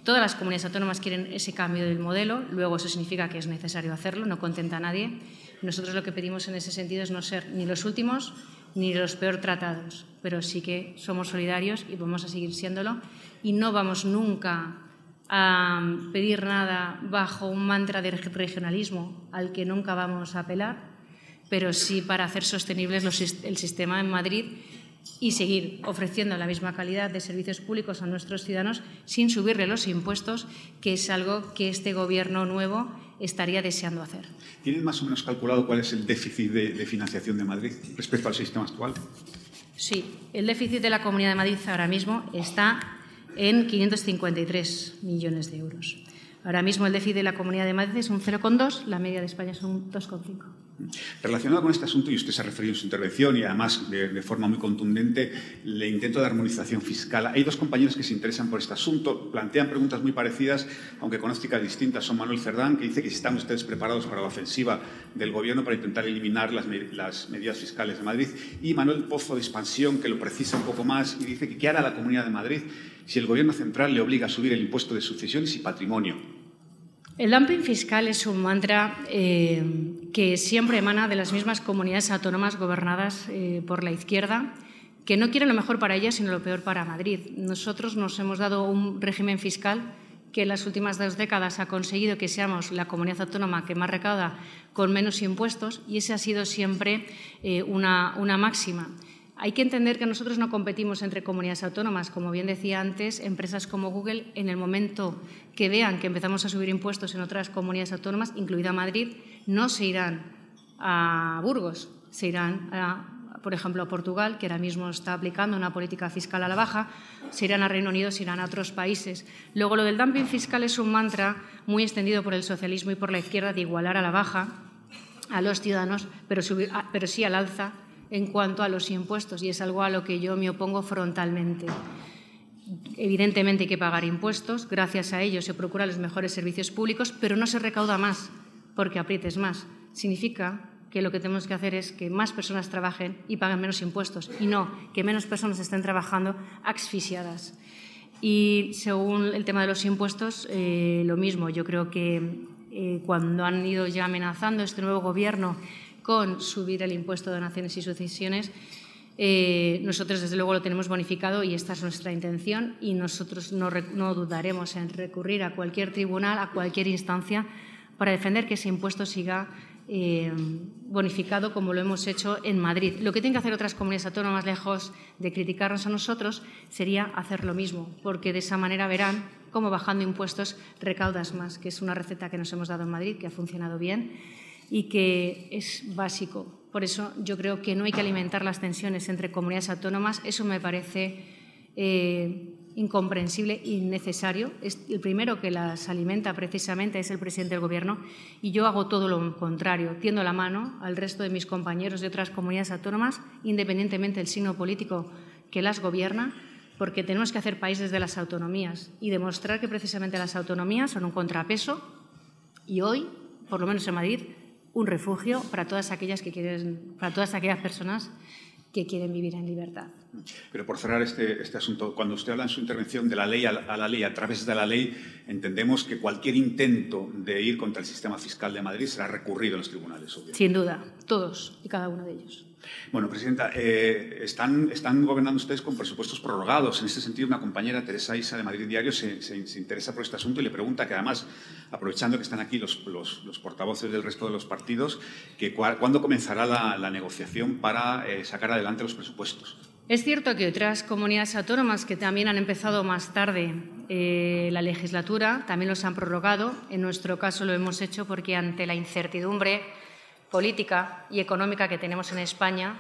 Todas las comunidades autónomas quieren ese cambio del modelo, luego eso significa que es necesario hacerlo, no contenta a nadie. Nosotros lo que pedimos en ese sentido es no ser ni los últimos ni los peor tratados, pero sí que somos solidarios y vamos a seguir siéndolo y no vamos nunca a pedir nada bajo un mantra de regionalismo al que nunca vamos a apelar, pero sí para hacer sostenibles el sistema en Madrid y seguir ofreciendo la misma calidad de servicios públicos a nuestros ciudadanos sin subirle los impuestos, que es algo que este Gobierno nuevo estaría deseando hacer. ¿Tienen más o menos calculado cuál es el déficit de, financiación de Madrid respecto al sistema actual? Sí, el déficit de la Comunidad de Madrid ahora mismo está en 553 millones de euros. Ahora mismo el déficit de la Comunidad de Madrid es un 0,2, la media de España es un 2,5. Relacionado con este asunto, y usted se ha referido en su intervención y además de, forma muy contundente, le intento de armonización fiscal. Hay dos compañeros que se interesan por este asunto, plantean preguntas muy parecidas, aunque con ópticas distintas. Son Manuel Cerdán, que dice que si están ustedes preparados para la ofensiva del Gobierno para intentar eliminar las medidas fiscales de Madrid, y Manuel Pozo de Expansión, que lo precisa un poco más y dice que qué hará la Comunidad de Madrid si el Gobierno central le obliga a subir el impuesto de sucesiones y patrimonio. El dumping fiscal es un mantra eh, que siempre emana de las mismas comunidades autónomas gobernadas eh, por la izquierda, que no quieren lo mejor para ellas, sino lo peor para Madrid. Nosotros nos hemos dado un régimen fiscal que en las últimas dos décadas ha conseguido que seamos la comunidad autónoma que más recauda con menos impuestos y esa ha sido siempre eh, una máxima. Hay que entender que nosotros no competimos entre comunidades autónomas. Como bien decía antes, empresas como Google, en el momento que vean que empezamos a subir impuestos en otras comunidades autónomas, incluida Madrid, no se irán a Burgos, se irán por ejemplo, a Portugal, que ahora mismo está aplicando una política fiscal a la baja, se irán a Reino Unido, se irán a otros países. Luego, lo del dumping fiscal es un mantra muy extendido por el socialismo y por la izquierda de igualar a la baja a los ciudadanos, pero, pero sí al alza en cuanto a los impuestos y es algo a lo que yo me opongo frontalmente. Evidentemente hay que pagar impuestos, gracias a ello se procuran los mejores servicios públicos, pero no se recauda más porque aprietes más. Significa que lo que tenemos que hacer es que más personas trabajen y paguen menos impuestos y no que menos personas estén trabajando asfixiadas. Y según el tema de los impuestos, eh, lo mismo. Yo creo que eh, cuando han ido ya amenazando este nuevo gobierno con subir el impuesto de donaciones y sucesiones. Eh, nosotros, desde luego, lo tenemos bonificado y esta es nuestra intención y nosotros no, dudaremos en recurrir a cualquier tribunal, a cualquier instancia, para defender que ese impuesto siga eh, bonificado como lo hemos hecho en Madrid. Lo que tienen que hacer otras comunidades autónomas, lejos de criticarnos a nosotros, sería hacer lo mismo, porque de esa manera verán cómo bajando impuestos recaudas más, que es una receta que nos hemos dado en Madrid, que ha funcionado bien y que es básico. Por eso yo creo que no hay que alimentar las tensiones entre comunidades autónomas. Eso me parece eh, incomprensible innecesario. el primero que las alimenta precisamente es el presidente del Gobierno y yo hago todo lo contrario. Tiendo la mano al resto de mis compañeros de otras comunidades autónomas, independientemente del signo político que las gobierna, porque tenemos que hacer países de las autonomías y demostrar que precisamente las autonomías son un contrapeso y hoy, por lo menos en Madrid, un refugio para todas aquellas que quieren, para todas aquellas personas que quieren vivir en libertad. Pero por cerrar este, este asunto, cuando usted habla en su intervención de la ley a la, ley, a través de la ley, entendemos que cualquier intento de ir contra el sistema fiscal de Madrid será recurrido en los tribunales. Sin duda, todos y cada uno de ellos. Bueno, Presidenta, eh, están, gobernando ustedes con presupuestos prorrogados. En este sentido, una compañera, Teresa Isa, de Madrid Diario, se, interesa por este asunto y le pregunta que, además, aprovechando que están aquí los, portavoces del resto de los partidos, cuándo comenzará la, negociación para eh, sacar adelante los presupuestos. Es cierto que otras comunidades autónomas que también han empezado más tarde eh, la legislatura también los han prorrogado. En nuestro caso lo hemos hecho porque ante la incertidumbre política y económica que tenemos en España,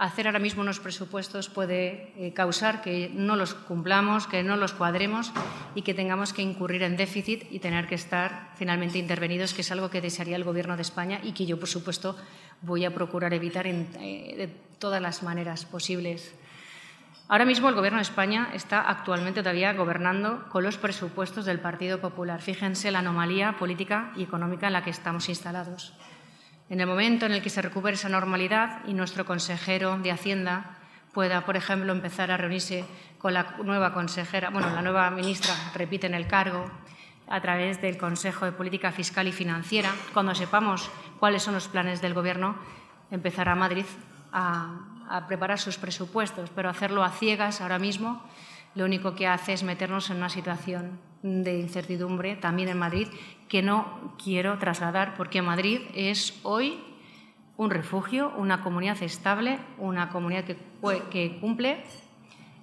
hacer ahora mismo unos presupuestos puede eh, causar que no los cumplamos, que no los cuadremos y que tengamos que incurrir en déficit y tener que estar finalmente intervenidos, que es algo que desearía el Gobierno de España y que yo, por supuesto, voy a procurar evitar eh, de todas las maneras posibles. Ahora mismo el Gobierno de España está actualmente todavía gobernando con los presupuestos del Partido Popular. Fíjense la anomalía política y económica en la que estamos instalados. En el momento en el que se recupere esa normalidad y nuestro consejero de Hacienda pueda, por ejemplo, empezar a reunirse con la nueva consejera, bueno, la nueva ministra repite en el cargo, a través del Consejo de Política Fiscal y Financiera, cuando sepamos cuáles son los planes del Gobierno, empezará Madrid a, a preparar sus presupuestos, pero hacerlo a ciegas ahora mismo lo único que hace es meternos en una situación de incertidumbre también en Madrid que no quiero trasladar porque Madrid es hoy un refugio, una comunidad estable, una comunidad que, cumple,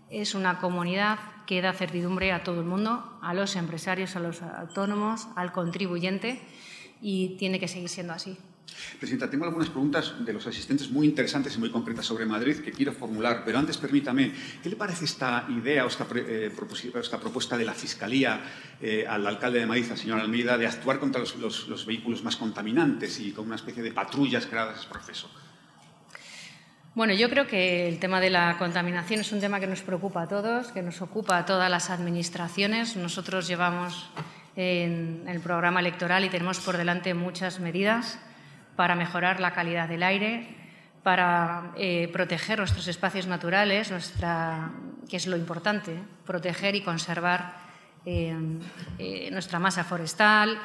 es una comunidad que da certidumbre a todo el mundo, a los empresarios, a los autónomos, al contribuyente y tiene que seguir siendo así. Presidenta, tengo algunas preguntas de los asistentes muy interesantes y muy concretas sobre Madrid que quiero formular, pero antes permítame, ¿qué le parece esta idea o esta, eh, propuesta de la Fiscalía eh, al alcalde de Madrid, al señor Almeida, de actuar contra los, vehículos más contaminantes y con una especie de patrullas creadas ese proceso? Bueno, yo creo que el tema de la contaminación es un tema que nos preocupa a todos, que nos ocupa a todas las administraciones. Nosotros llevamos en el programa electoral y tenemos por delante muchas medidas para mejorar la calidad del aire, para eh, proteger nuestros espacios naturales, nuestra, que es lo importante, proteger y conservar eh, eh, nuestra masa forestal.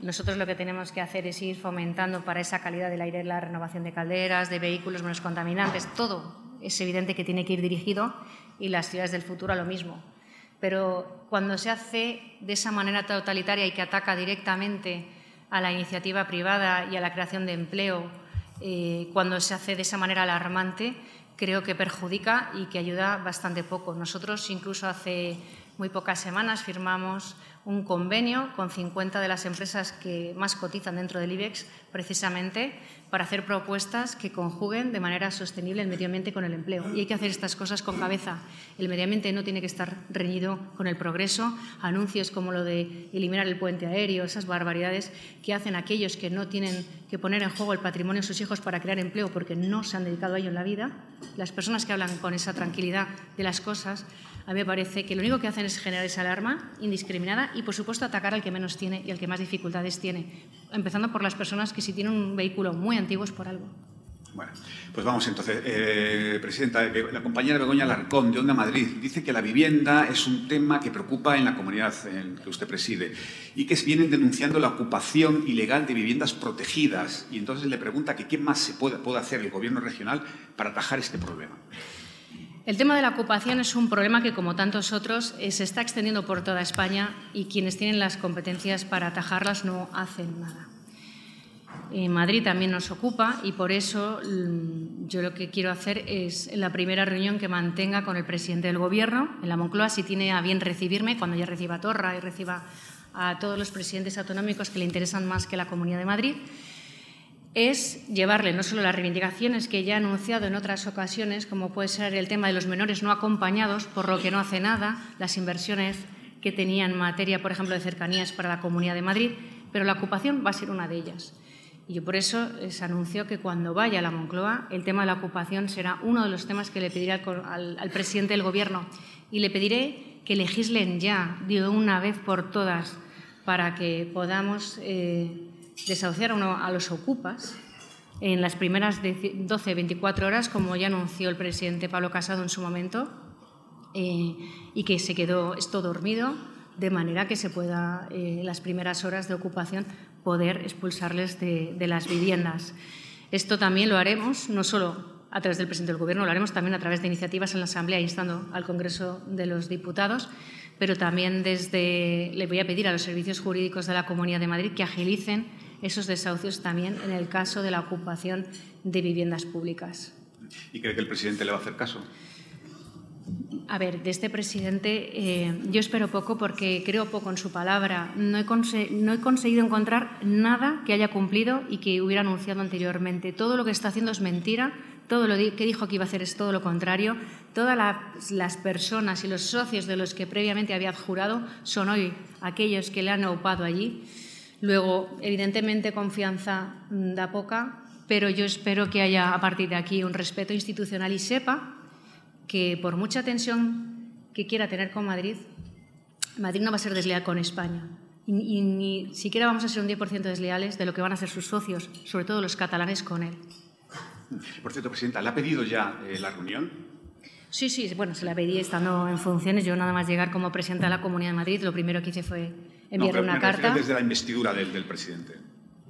Nosotros lo que tenemos que hacer es ir fomentando para esa calidad del aire la renovación de calderas, de vehículos menos contaminantes. Todo es evidente que tiene que ir dirigido y las ciudades del futuro a lo mismo. Pero cuando se hace de esa manera totalitaria y que ataca directamente a la iniciativa privada y a la creación de empleo, eh, cuando se hace de esa manera alarmante, creo que perjudica y que ayuda bastante poco. Nosotros incluso hace muy pocas semanas firmamos un convenio con 50 de las empresas que más cotizan dentro del IBEX, precisamente para hacer propuestas que conjuguen de manera sostenible el medio ambiente con el empleo. Y hay que hacer estas cosas con cabeza. El medio ambiente no tiene que estar reñido con el progreso. Anuncios como lo de eliminar el puente aéreo, esas barbaridades que hacen aquellos que no tienen que poner en juego el patrimonio de sus hijos para crear empleo porque no se han dedicado a ello en la vida. Las personas que hablan con esa tranquilidad de las cosas a mí me parece que lo único que hacen es generar esa alarma indiscriminada y, por supuesto, atacar al que menos tiene y al que más dificultades tiene, empezando por las personas que si tienen un vehículo muy antiguo es por algo. Bueno, pues vamos entonces. Eh, presidenta, la compañera Begoña Larcón, de Onda Madrid, dice que la vivienda es un tema que preocupa en la comunidad en que usted preside y que vienen denunciando la ocupación ilegal de viviendas protegidas. Y entonces le pregunta que qué más se puede hacer el Gobierno regional para atajar este problema. El tema de la ocupación es un problema que, como tantos otros, eh, se está extendiendo por toda España y quienes tienen las competencias para atajarlas no hacen nada. En Madrid también nos ocupa y por eso mm, yo lo que quiero hacer es la primera reunión que mantenga con el presidente del Gobierno en la Moncloa, si tiene a bien recibirme, cuando ya reciba a Torra y reciba a todos los presidentes autonómicos que le interesan más que la Comunidad de Madrid, es llevarle no solo las reivindicaciones que ya ha anunciado en otras ocasiones, como puede ser el tema de los menores no acompañados, por lo que no hace nada, las inversiones que tenía en materia, por ejemplo, de cercanías para la Comunidad de Madrid, pero la ocupación va a ser una de ellas. Y yo por eso se anunció que cuando vaya a la Moncloa, el tema de la ocupación será uno de los temas que le pediré al, presidente del Gobierno. Y le pediré que legislen ya, de una vez por todas, para que podamos eh, desahuciar a los ocupas en las primeras 12-24 horas, como ya anunció el presidente Pablo Casado en su momento, eh, y que se quedó esto dormido, de manera que se pueda, en eh, las primeras horas de ocupación, poder expulsarles de, de, las viviendas. Esto también lo haremos, no solo a través del presidente del Gobierno, lo haremos también a través de iniciativas en la Asamblea, instando al Congreso de los Diputados, pero también desde, le voy a pedir a los servicios jurídicos de la Comunidad de Madrid que agilicen esos desahucios también en el caso de la ocupación de viviendas públicas. ¿Y cree que el presidente le va a hacer caso? A ver, de este presidente eh, yo espero poco porque creo poco en su palabra. No he, no he, conseguido encontrar nada que haya cumplido y que hubiera anunciado anteriormente. Todo lo que está haciendo es mentira. Todo lo que dijo que iba a hacer es todo lo contrario. Todas las personas y los socios de los que previamente había jurado son hoy aquellos que le han ocupado allí. Luego, evidentemente, confianza mm, da poca, pero yo espero que haya a partir de aquí un respeto institucional y sepa que por mucha tensión que quiera tener con Madrid, Madrid no va a ser desleal con España. Y, ni siquiera vamos a ser un 10% desleales de lo que van a ser sus socios, sobre todo los catalanes, con él. Por cierto, Presidenta, ¿le ha pedido ya eh, la reunión? Sí, sí, bueno, se la pedí estando en funciones. Yo nada más llegar como presidenta de la Comunidad de Madrid, lo primero que hice fue enviarle una carta. desde la investidura del, presidente.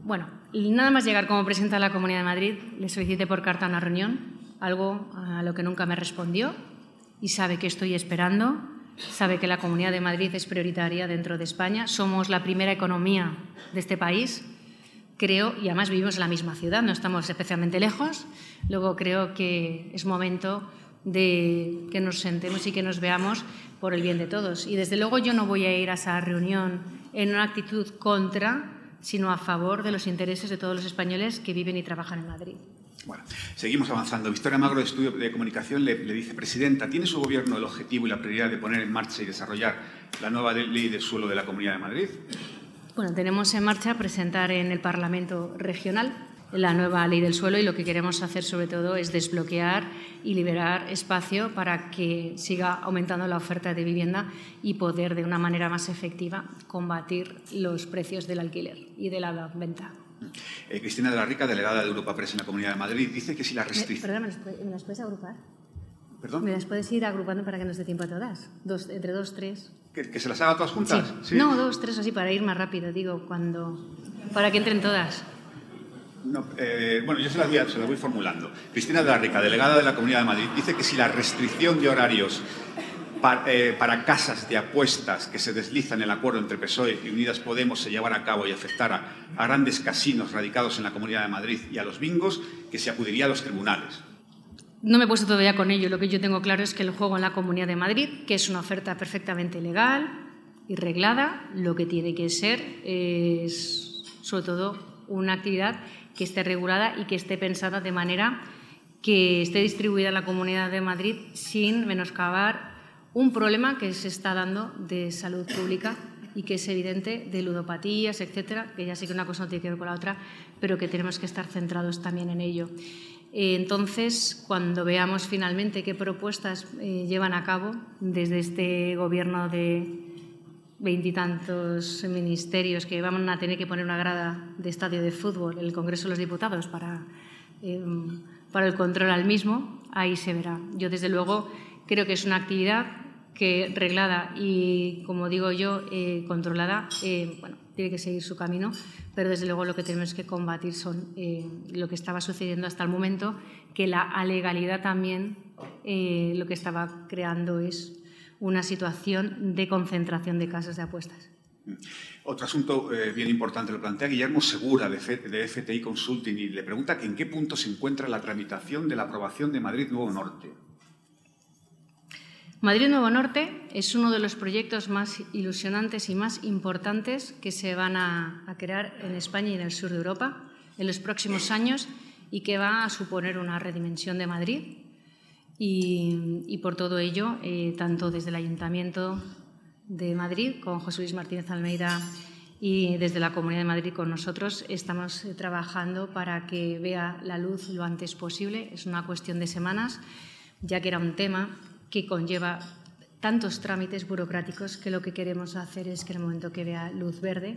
Bueno, nada más llegar como presidenta de la Comunidad de Madrid, le solicité por carta una reunión, algo a lo que nunca me respondió y sabe que estoy esperando sabe que la Comunidad de Madrid es prioritaria dentro de España. Somos la primera economía de este país, creo, y además vivimos en la misma ciudad, no estamos especialmente lejos. Luego creo que es momento de que nos sentemos y que nos veamos por el bien de todos. Y desde luego yo no voy a ir a esa reunión en una actitud contra, sino a favor de los intereses de todos los españoles que viven y trabajan en Madrid. Bueno, seguimos avanzando. Victoria Magro, de Estudio de Comunicación, le, dice, Presidenta, ¿tiene su Gobierno el objetivo y la prioridad de poner en marcha y desarrollar la nueva ley del suelo de la Comunidad de Madrid? Bueno, tenemos en marcha presentar en el Parlamento regional la nueva ley del suelo y lo que queremos hacer sobre todo es desbloquear y liberar espacio para que siga aumentando la oferta de vivienda y poder de una manera más efectiva combatir los precios del alquiler y de la venta. Eh, Cristina de la Rica, delegada de Europa Press en la Comunidad de Madrid, dice que si la restricción... Perdón, ¿me las puedes agrupar? ¿Perdón? ¿Me las puedes ir agrupando para que nos dé tiempo a todas? Dos, entre dos, tres. ¿Que, se las haga todas juntas? Sí. No, dos, tres, así, para ir más rápido, digo, cuando... para que entren todas. Eh, bueno, yo se las, voy, se voy formulando. Cristina de la Rica, delegada de la Comunidad de Madrid, dice que si la restricción de horarios eh, para, casas de apuestas que se deslizan en el acuerdo entre PSOE y Unidas Podemos se llevara a cabo y afectara a grandes casinos radicados en la Comunidad de Madrid y a los bingos, que se acudiría a los tribunales. No me he puesto todavía con ello. Lo que yo tengo claro es que el juego en la Comunidad de Madrid, que es una oferta perfectamente legal y reglada, lo que tiene que ser es, sobre todo, una actividad que esté regulada y que esté pensada de manera que esté distribuida en la Comunidad de Madrid sin menoscabar un problema que se está dando de salud pública y que es evidente de ludopatías, etcétera, que ya sé que una cosa no tiene que ver con la otra, pero que tenemos que estar centrados también en ello. Eh, entonces, cuando veamos finalmente qué propuestas eh, llevan a cabo desde este gobierno de veintitantos ministerios que van a tener que poner una grada de estadio de fútbol en el Congreso de los Diputados para, eh, para el control al mismo, ahí se verá. Yo, desde luego, Creo que es una actividad que reglada y, como digo yo, eh, controlada, eh, bueno, tiene que seguir su camino, pero desde luego lo que tenemos que combatir son eh, lo que estaba sucediendo hasta el momento, que la alegalidad también lo que estaba creando es una situación de concentración de casas de apuestas. Otro asunto bien importante lo plantea Guillermo Segura de, de FTI Consulting y le pregunta que en qué punto se encuentra la tramitación de la aprobación de Madrid Nuevo Norte. Madrid Nuevo Norte es uno de los proyectos más ilusionantes y más importantes que se van a, crear en España y en el sur de Europa en los próximos años y que va a suponer una redimensión de Madrid. Y, por todo ello, eh, tanto desde el Ayuntamiento de Madrid, con José Luis Martínez Almeida, y desde la Comunidad de Madrid con nosotros, estamos eh, trabajando para que vea la luz lo antes posible. Es una cuestión de semanas, ya que era un tema que conlleva tantos trámites burocráticos que lo que queremos hacer es que en el momento que vea luz verde,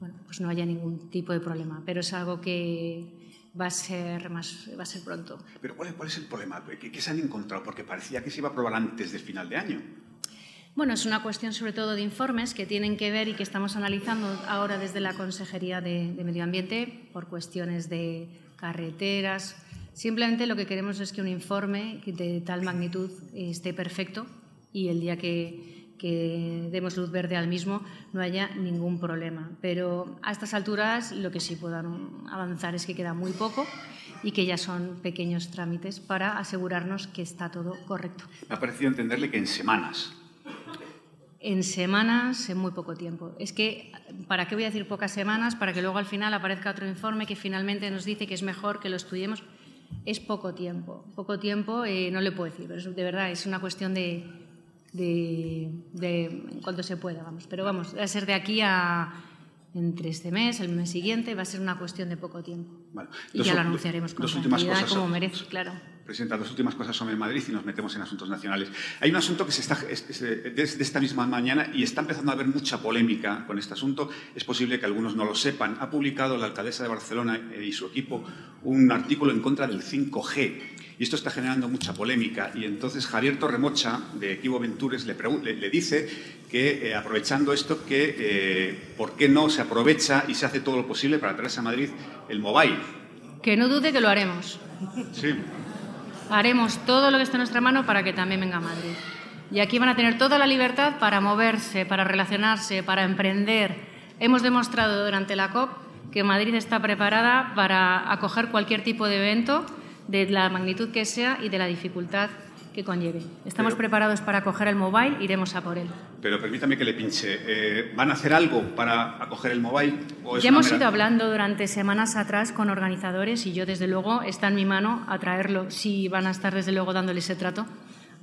bueno, pues no haya ningún tipo de problema. Pero es algo que va a ser, más, va a ser pronto. ¿Pero cuál cuál es el problema? ¿Qué, se han encontrado? Porque parecía que se iba a aprobar antes del final de año. Bueno, es una cuestión sobre todo de informes que tienen que ver y que estamos analizando ahora desde la Consejería de Medio Ambiente por cuestiones de carreteras, Simplemente lo que queremos es que un informe de tal magnitud esté perfecto y el día que, demos luz verde al mismo no haya ningún problema. Pero a estas alturas lo que sí puedan avanzar es que queda muy poco y que ya son pequeños trámites para asegurarnos que está todo correcto. Me ha parecido entenderle que en semanas. En semanas, en muy poco tiempo. Es que, ¿para qué voy a decir pocas semanas? Para que luego al final aparezca otro informe que finalmente nos dice que es mejor que lo estudiemos es poco tiempo. Poco tiempo, eh, no le puedo decir, pero de verdad es una cuestión de, de, de, en cuanto se pueda, vamos. Pero vamos, va a ser de aquí a entre este mes, el mes siguiente, va a ser una cuestión de poco tiempo. Y ya lo anunciaremos con tranquilidad como merece, claro. Presidenta, dos últimas cosas sobre Madrid y nos metemos en asuntos nacionales. Hay un asunto que se está desde esta misma mañana y está empezando a haber mucha polémica con este asunto. Es posible que algunos no lo sepan. Ha publicado la alcaldesa de Barcelona y su equipo un artículo en contra del 5G. Y esto está generando mucha polémica. Y entonces Javier Torremocha, de Equivo Ventures, le, le, dice que, eh, aprovechando esto, que eh, por qué no se aprovecha y se hace todo lo posible para traerse a Madrid el mobile. Que no dude que lo haremos. Sí haremos todo lo que esté en nuestra mano para que también venga a Madrid. Y aquí van a tener toda la libertad para moverse, para relacionarse, para emprender. Hemos demostrado durante la COP que Madrid está preparada para acoger cualquier tipo de evento, de la magnitud que sea y de la dificultad que conlleve. Estamos preparados para acoger el mobile, iremos a por él. Pero permítame que le pinche. Eh, ¿Van a hacer algo para acoger el mobile? ya hemos ido hablando durante semanas atrás con organizadores y yo, desde luego, está en mi mano atraerlo. Si van a estar, desde luego, dándole ese trato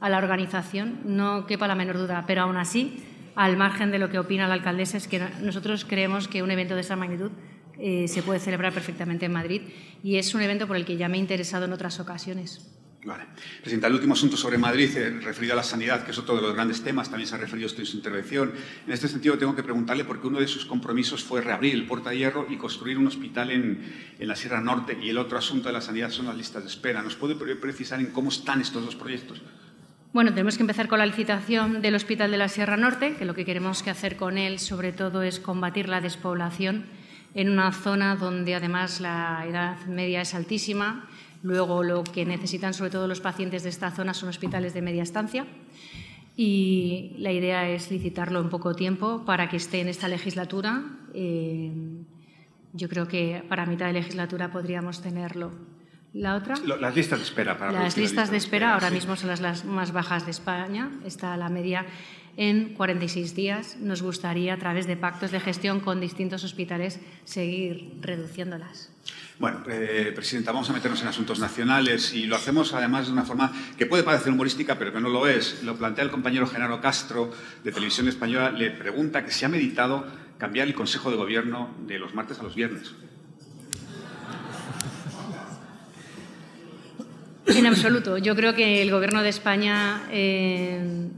a la organización, no quepa la menor duda. Pero aún así, al margen de lo que opina la alcaldesa, es que nosotros creemos que un evento de esa magnitud eh, se puede celebrar perfectamente en Madrid y es un evento por el que ya me he interesado en otras ocasiones. Vale. Presidenta, el último asunto sobre Madrid, eh, referido a la sanidad, que es otro de los grandes temas, también se ha referido esto en su intervención. En este sentido, tengo que preguntarle por qué uno de sus compromisos fue reabrir el Puerta de Hierro y construir un hospital en, en, la Sierra Norte. Y el otro asunto de la sanidad son las listas de espera. ¿Nos puede precisar en cómo están estos dos proyectos? Bueno, tenemos que empezar con la licitación del Hospital de la Sierra Norte, que lo que queremos que hacer con él, sobre todo, es combatir la despoblación en una zona donde además la edad media es altísima Luego, lo que necesitan sobre todo los pacientes de esta zona son hospitales de media estancia y la idea es licitarlo en poco tiempo para que esté en esta legislatura. Eh, yo creo que para mitad de legislatura podríamos tenerlo. ¿La otra? Las listas de espera. Para las listas de espera ahora mismo son las, más bajas de España. Está la media en 46 días. Nos gustaría, a través de pactos de gestión con distintos hospitales, seguir reduciéndolas. Bueno, eh, Presidenta, vamos a meternos en asuntos nacionales y lo hacemos además de una forma que puede parecer humorística, pero que no lo es. Lo plantea el compañero Genaro Castro de Televisión Española. Le pregunta que si ha meditado cambiar el Consejo de Gobierno de los martes a los viernes. En absoluto. Yo creo que el Gobierno de España eh,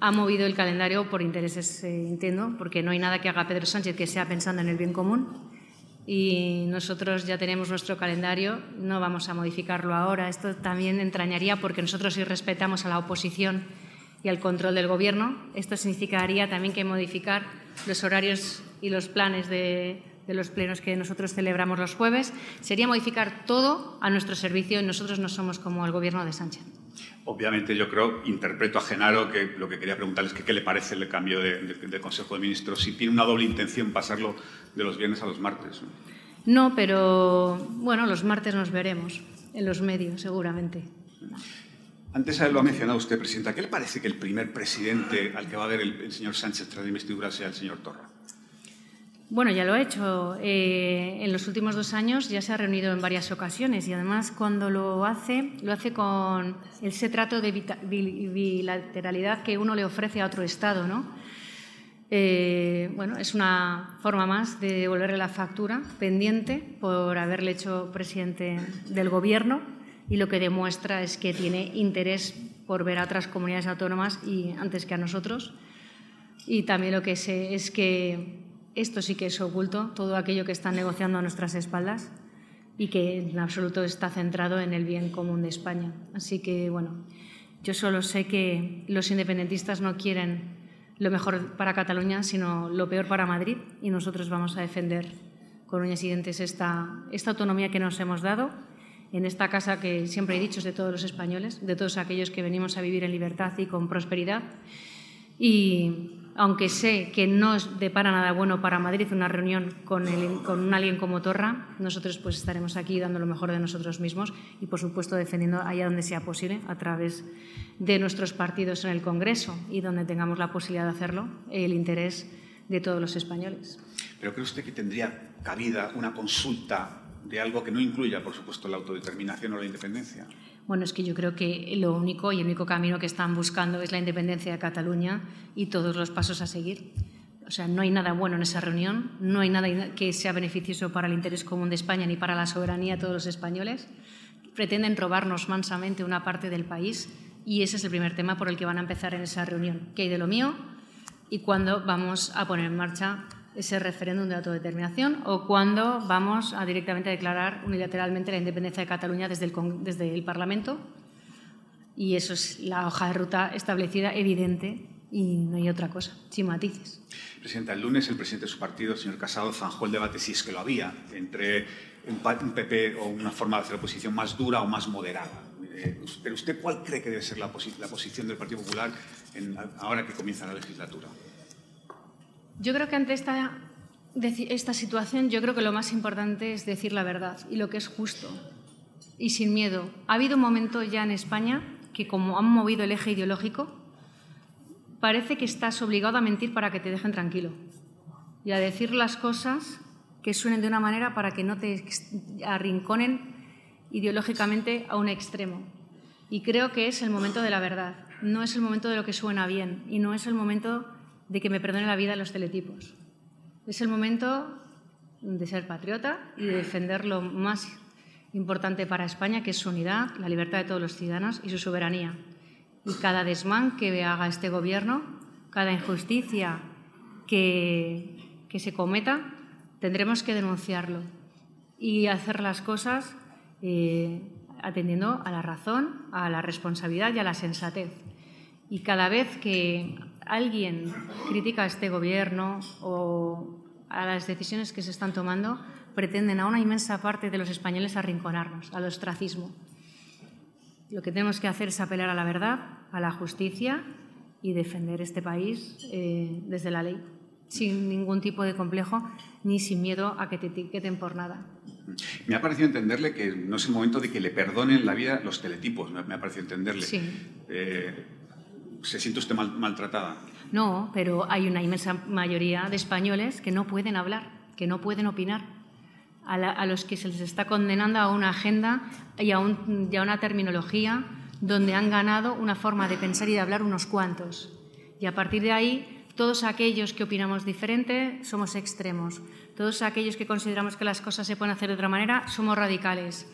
ha movido el calendario por intereses, eh, entiendo, porque no hay nada que haga Pedro Sánchez que sea pensando en el bien común y nosotros ya tenemos nuestro calendario, no vamos a modificarlo ahora. Esto también entrañaría porque nosotros sí respetamos a la oposición y al control del Gobierno. Esto significaría también que modificar los horarios y los planes de, de los plenos que nosotros celebramos los jueves sería modificar todo a nuestro servicio y nosotros no somos como el Gobierno de Sánchez. Obviamente yo creo, interpreto a Genaro, que lo que quería preguntarle es que qué le parece el cambio de, Consejo de Ministros, si tiene una doble intención pasarlo de los viernes a los martes. No, pero bueno, los martes nos veremos en los medios, seguramente. Antes lo ha mencionado usted, Presidenta. ¿Qué le parece que el primer presidente al que va a ver el, el señor Sánchez tras la investidura sea el señor Torra? Bueno, ya lo ha hecho. Eh, en los últimos dos años ya se ha reunido en varias ocasiones y además cuando lo hace, lo hace con ese trato de bilateralidad que uno le ofrece a otro Estado, ¿no? Eh, bueno, es una forma más de devolverle la factura pendiente por haberle hecho presidente del Gobierno y lo que demuestra es que tiene interés por ver a otras comunidades autónomas y antes que a nosotros. Y también lo que sé es que esto sí que es oculto, todo aquello que están negociando a nuestras espaldas y que en absoluto está centrado en el bien común de España. Así que, bueno, yo solo sé que los independentistas no quieren lo mejor para Cataluña, sino lo peor para Madrid y nosotros vamos a defender con uñas y dientes esta, esta autonomía que nos hemos dado en esta casa que siempre he dicho es de todos los españoles, de todos aquellos que venimos a vivir en libertad y con prosperidad. Y aunque sé que no es de para nada bueno para Madrid una reunión con, con un alguien como Torra, nosotros pues estaremos aquí dando lo mejor de nosotros mismos y, por supuesto, defendiendo allá donde sea posible, a través de nuestros partidos en el Congreso y donde tengamos la posibilidad de hacerlo, el interés de todos los españoles. ¿Pero cree usted que tendría cabida una consulta de algo que no incluya, por supuesto, la autodeterminación o la independencia? Bueno, es que yo creo que lo único y el único camino que están buscando es la independencia de Cataluña y todos los pasos a seguir. O sea, no hay nada bueno en esa reunión, no hay nada que sea beneficioso para el interés común de España ni para la soberanía de todos los españoles. Pretenden robarnos mansamente una parte del país y ese es el primer tema por el que van a empezar en esa reunión. ¿Qué hay de lo mío? Y cuándo vamos a poner en marcha ese referéndum de autodeterminación o cuando vamos a directamente declarar unilateralmente la independencia de Cataluña desde el, desde el Parlamento. Y eso es la hoja de ruta establecida, evidente, y no hay otra cosa, sin matices. Presidenta, el lunes el presidente de su partido, el señor Casado, zanjó el debate, si es que lo había, entre un PP o una forma de hacer oposición más dura o más moderada. Eh, pero usted, ¿cuál cree que debe ser la, posición del Partido Popular ahora que comienza la legislatura? Yo creo que ante esta, esta situación, yo creo que lo más importante es decir la verdad y lo que es justo y sin miedo. Ha habido un momento ya en España que como han movido el eje ideológico, parece que estás obligado a mentir para que te dejen tranquilo y a decir las cosas que suenen de una manera para que no te arrinconen ideológicamente a un extremo. Y creo que es el momento de la verdad, no es el momento de lo que suena bien y no es el momento de que me perdone la vida los teletipos. Es el momento de ser patriota y de defender lo más importante para España, que es su unidad, la libertad de todos los ciudadanos y su soberanía. Y cada desmán que haga este Gobierno, cada injusticia que, que se cometa, tendremos que denunciarlo y hacer las cosas eh, atendiendo a la razón, a la responsabilidad y a la sensatez. Y cada vez que alguien critica a este gobierno o a las decisiones que se están tomando, pretenden a una inmensa parte de los españoles arrinconarnos, al ostracismo. Lo que tenemos que hacer es apelar a la verdad, a la justicia y defender este país eh, desde la ley sin ningún tipo de complejo ni sin miedo a que te etiqueten por nada. Me ha parecido entenderle que no es el momento de que le perdonen la vida los teletipos, me ha parecido entenderle. Sí. Eh, ¿Se siente usted maltratada? No, pero hay una inmensa mayoría de españoles que no pueden hablar, que no pueden opinar, a, los que se les está condenando a una agenda y a, y a una terminología donde han ganado una forma de pensar y de hablar unos cuantos. Y a partir de ahí todos aquellos que opinamos diferente somos extremos. Todos aquellos que consideramos que las cosas se pueden hacer de otra manera somos radicales.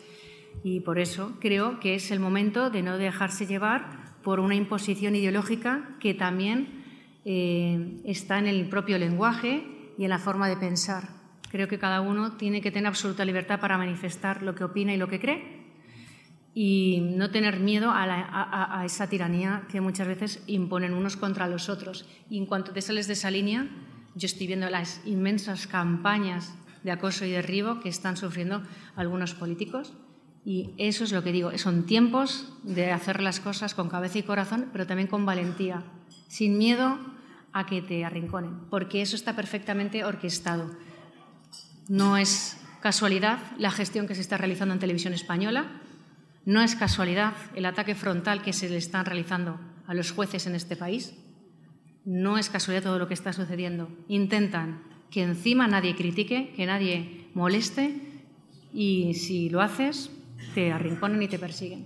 Y por eso creo que es el momento de no dejarse llevar por una imposición ideológica que también eh, está en el propio lenguaje y en la forma de pensar. Creo que cada uno tiene que tener absoluta libertad para manifestar lo que opina y lo que cree y no tener miedo a, esa tiranía que muchas veces imponen unos contra los otros. Y en cuanto te sales de esa línea, yo estoy viendo las inmensas campañas de acoso y derribo que están sufriendo algunos políticos. Y eso es lo que digo, son tiempos de hacer las cosas con cabeza y corazón, pero también con valentía, sin miedo a que te arrinconen, porque eso está perfectamente orquestado. No es casualidad la gestión que se está realizando en televisión española, no es casualidad el ataque frontal que se le están realizando a los jueces en este país. No es casualidad todo lo que está sucediendo. Intentan que encima nadie critique, que nadie moleste y si lo haces, te arrinconan y te persiguen.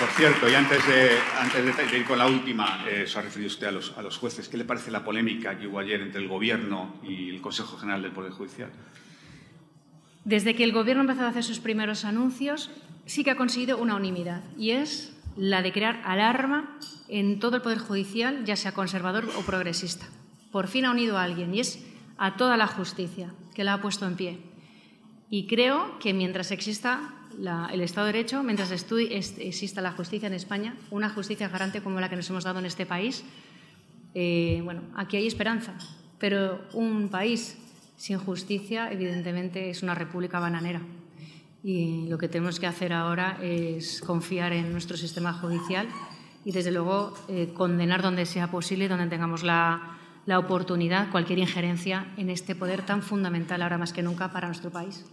Por cierto, y antes de, antes de, ir con la última, eh, se ha referido usted a los, a los, jueces. ¿Qué le parece la polémica que hubo ayer entre el Gobierno y el Consejo General del Poder Judicial? Desde que el Gobierno empezó a hacer sus primeros anuncios, sí que ha conseguido una unanimidad, y es la de crear alarma en todo el Poder Judicial, ya sea conservador o progresista. Por fin ha unido a alguien, y es a toda la justicia, que la ha puesto en pie. Y creo que mientras exista el Estado de Derecho, mientras exista la justicia en España, una justicia garante como la que nos hemos dado en este país, eh, bueno, aquí hay esperanza. Pero un país sin justicia, evidentemente, es una república bananera. Y lo que tenemos que hacer ahora es confiar en nuestro sistema judicial y, desde luego, eh, condenar donde sea posible, donde tengamos la, oportunidad, cualquier injerencia en este poder tan fundamental ahora más que nunca para nuestro país.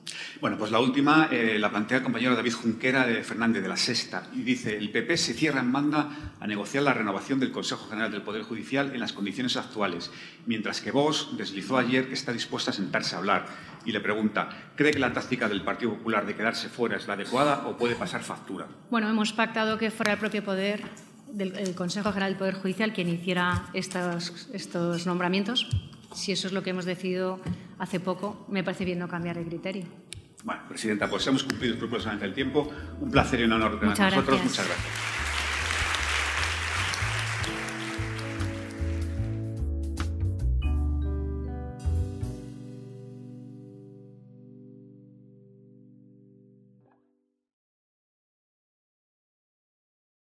Bueno, pues la última eh, la plantea el compañero David Junquera de Fernández de la Sexta y dice, el PP se cierra en banda a negociar la renovación del Consejo General del Poder Judicial en las condiciones actuales, mientras que Vox deslizó ayer que está dispuesta a sentarse a hablar y le pregunta, ¿cree que la táctica del Partido Popular de quedarse fuera es la adecuada o puede pasar factura? Bueno, hemos pactado que fuera el propio poder del Consejo General del Poder Judicial quien hiciera estos, estos nombramientos. Si eso es lo que hemos decidido hace poco, me parece bien no cambiar el criterio. Bueno, Presidenta, pues hemos cumplido escrupulosamente el tiempo. Un placer y un honor tener con nosotros. Muchas gracias.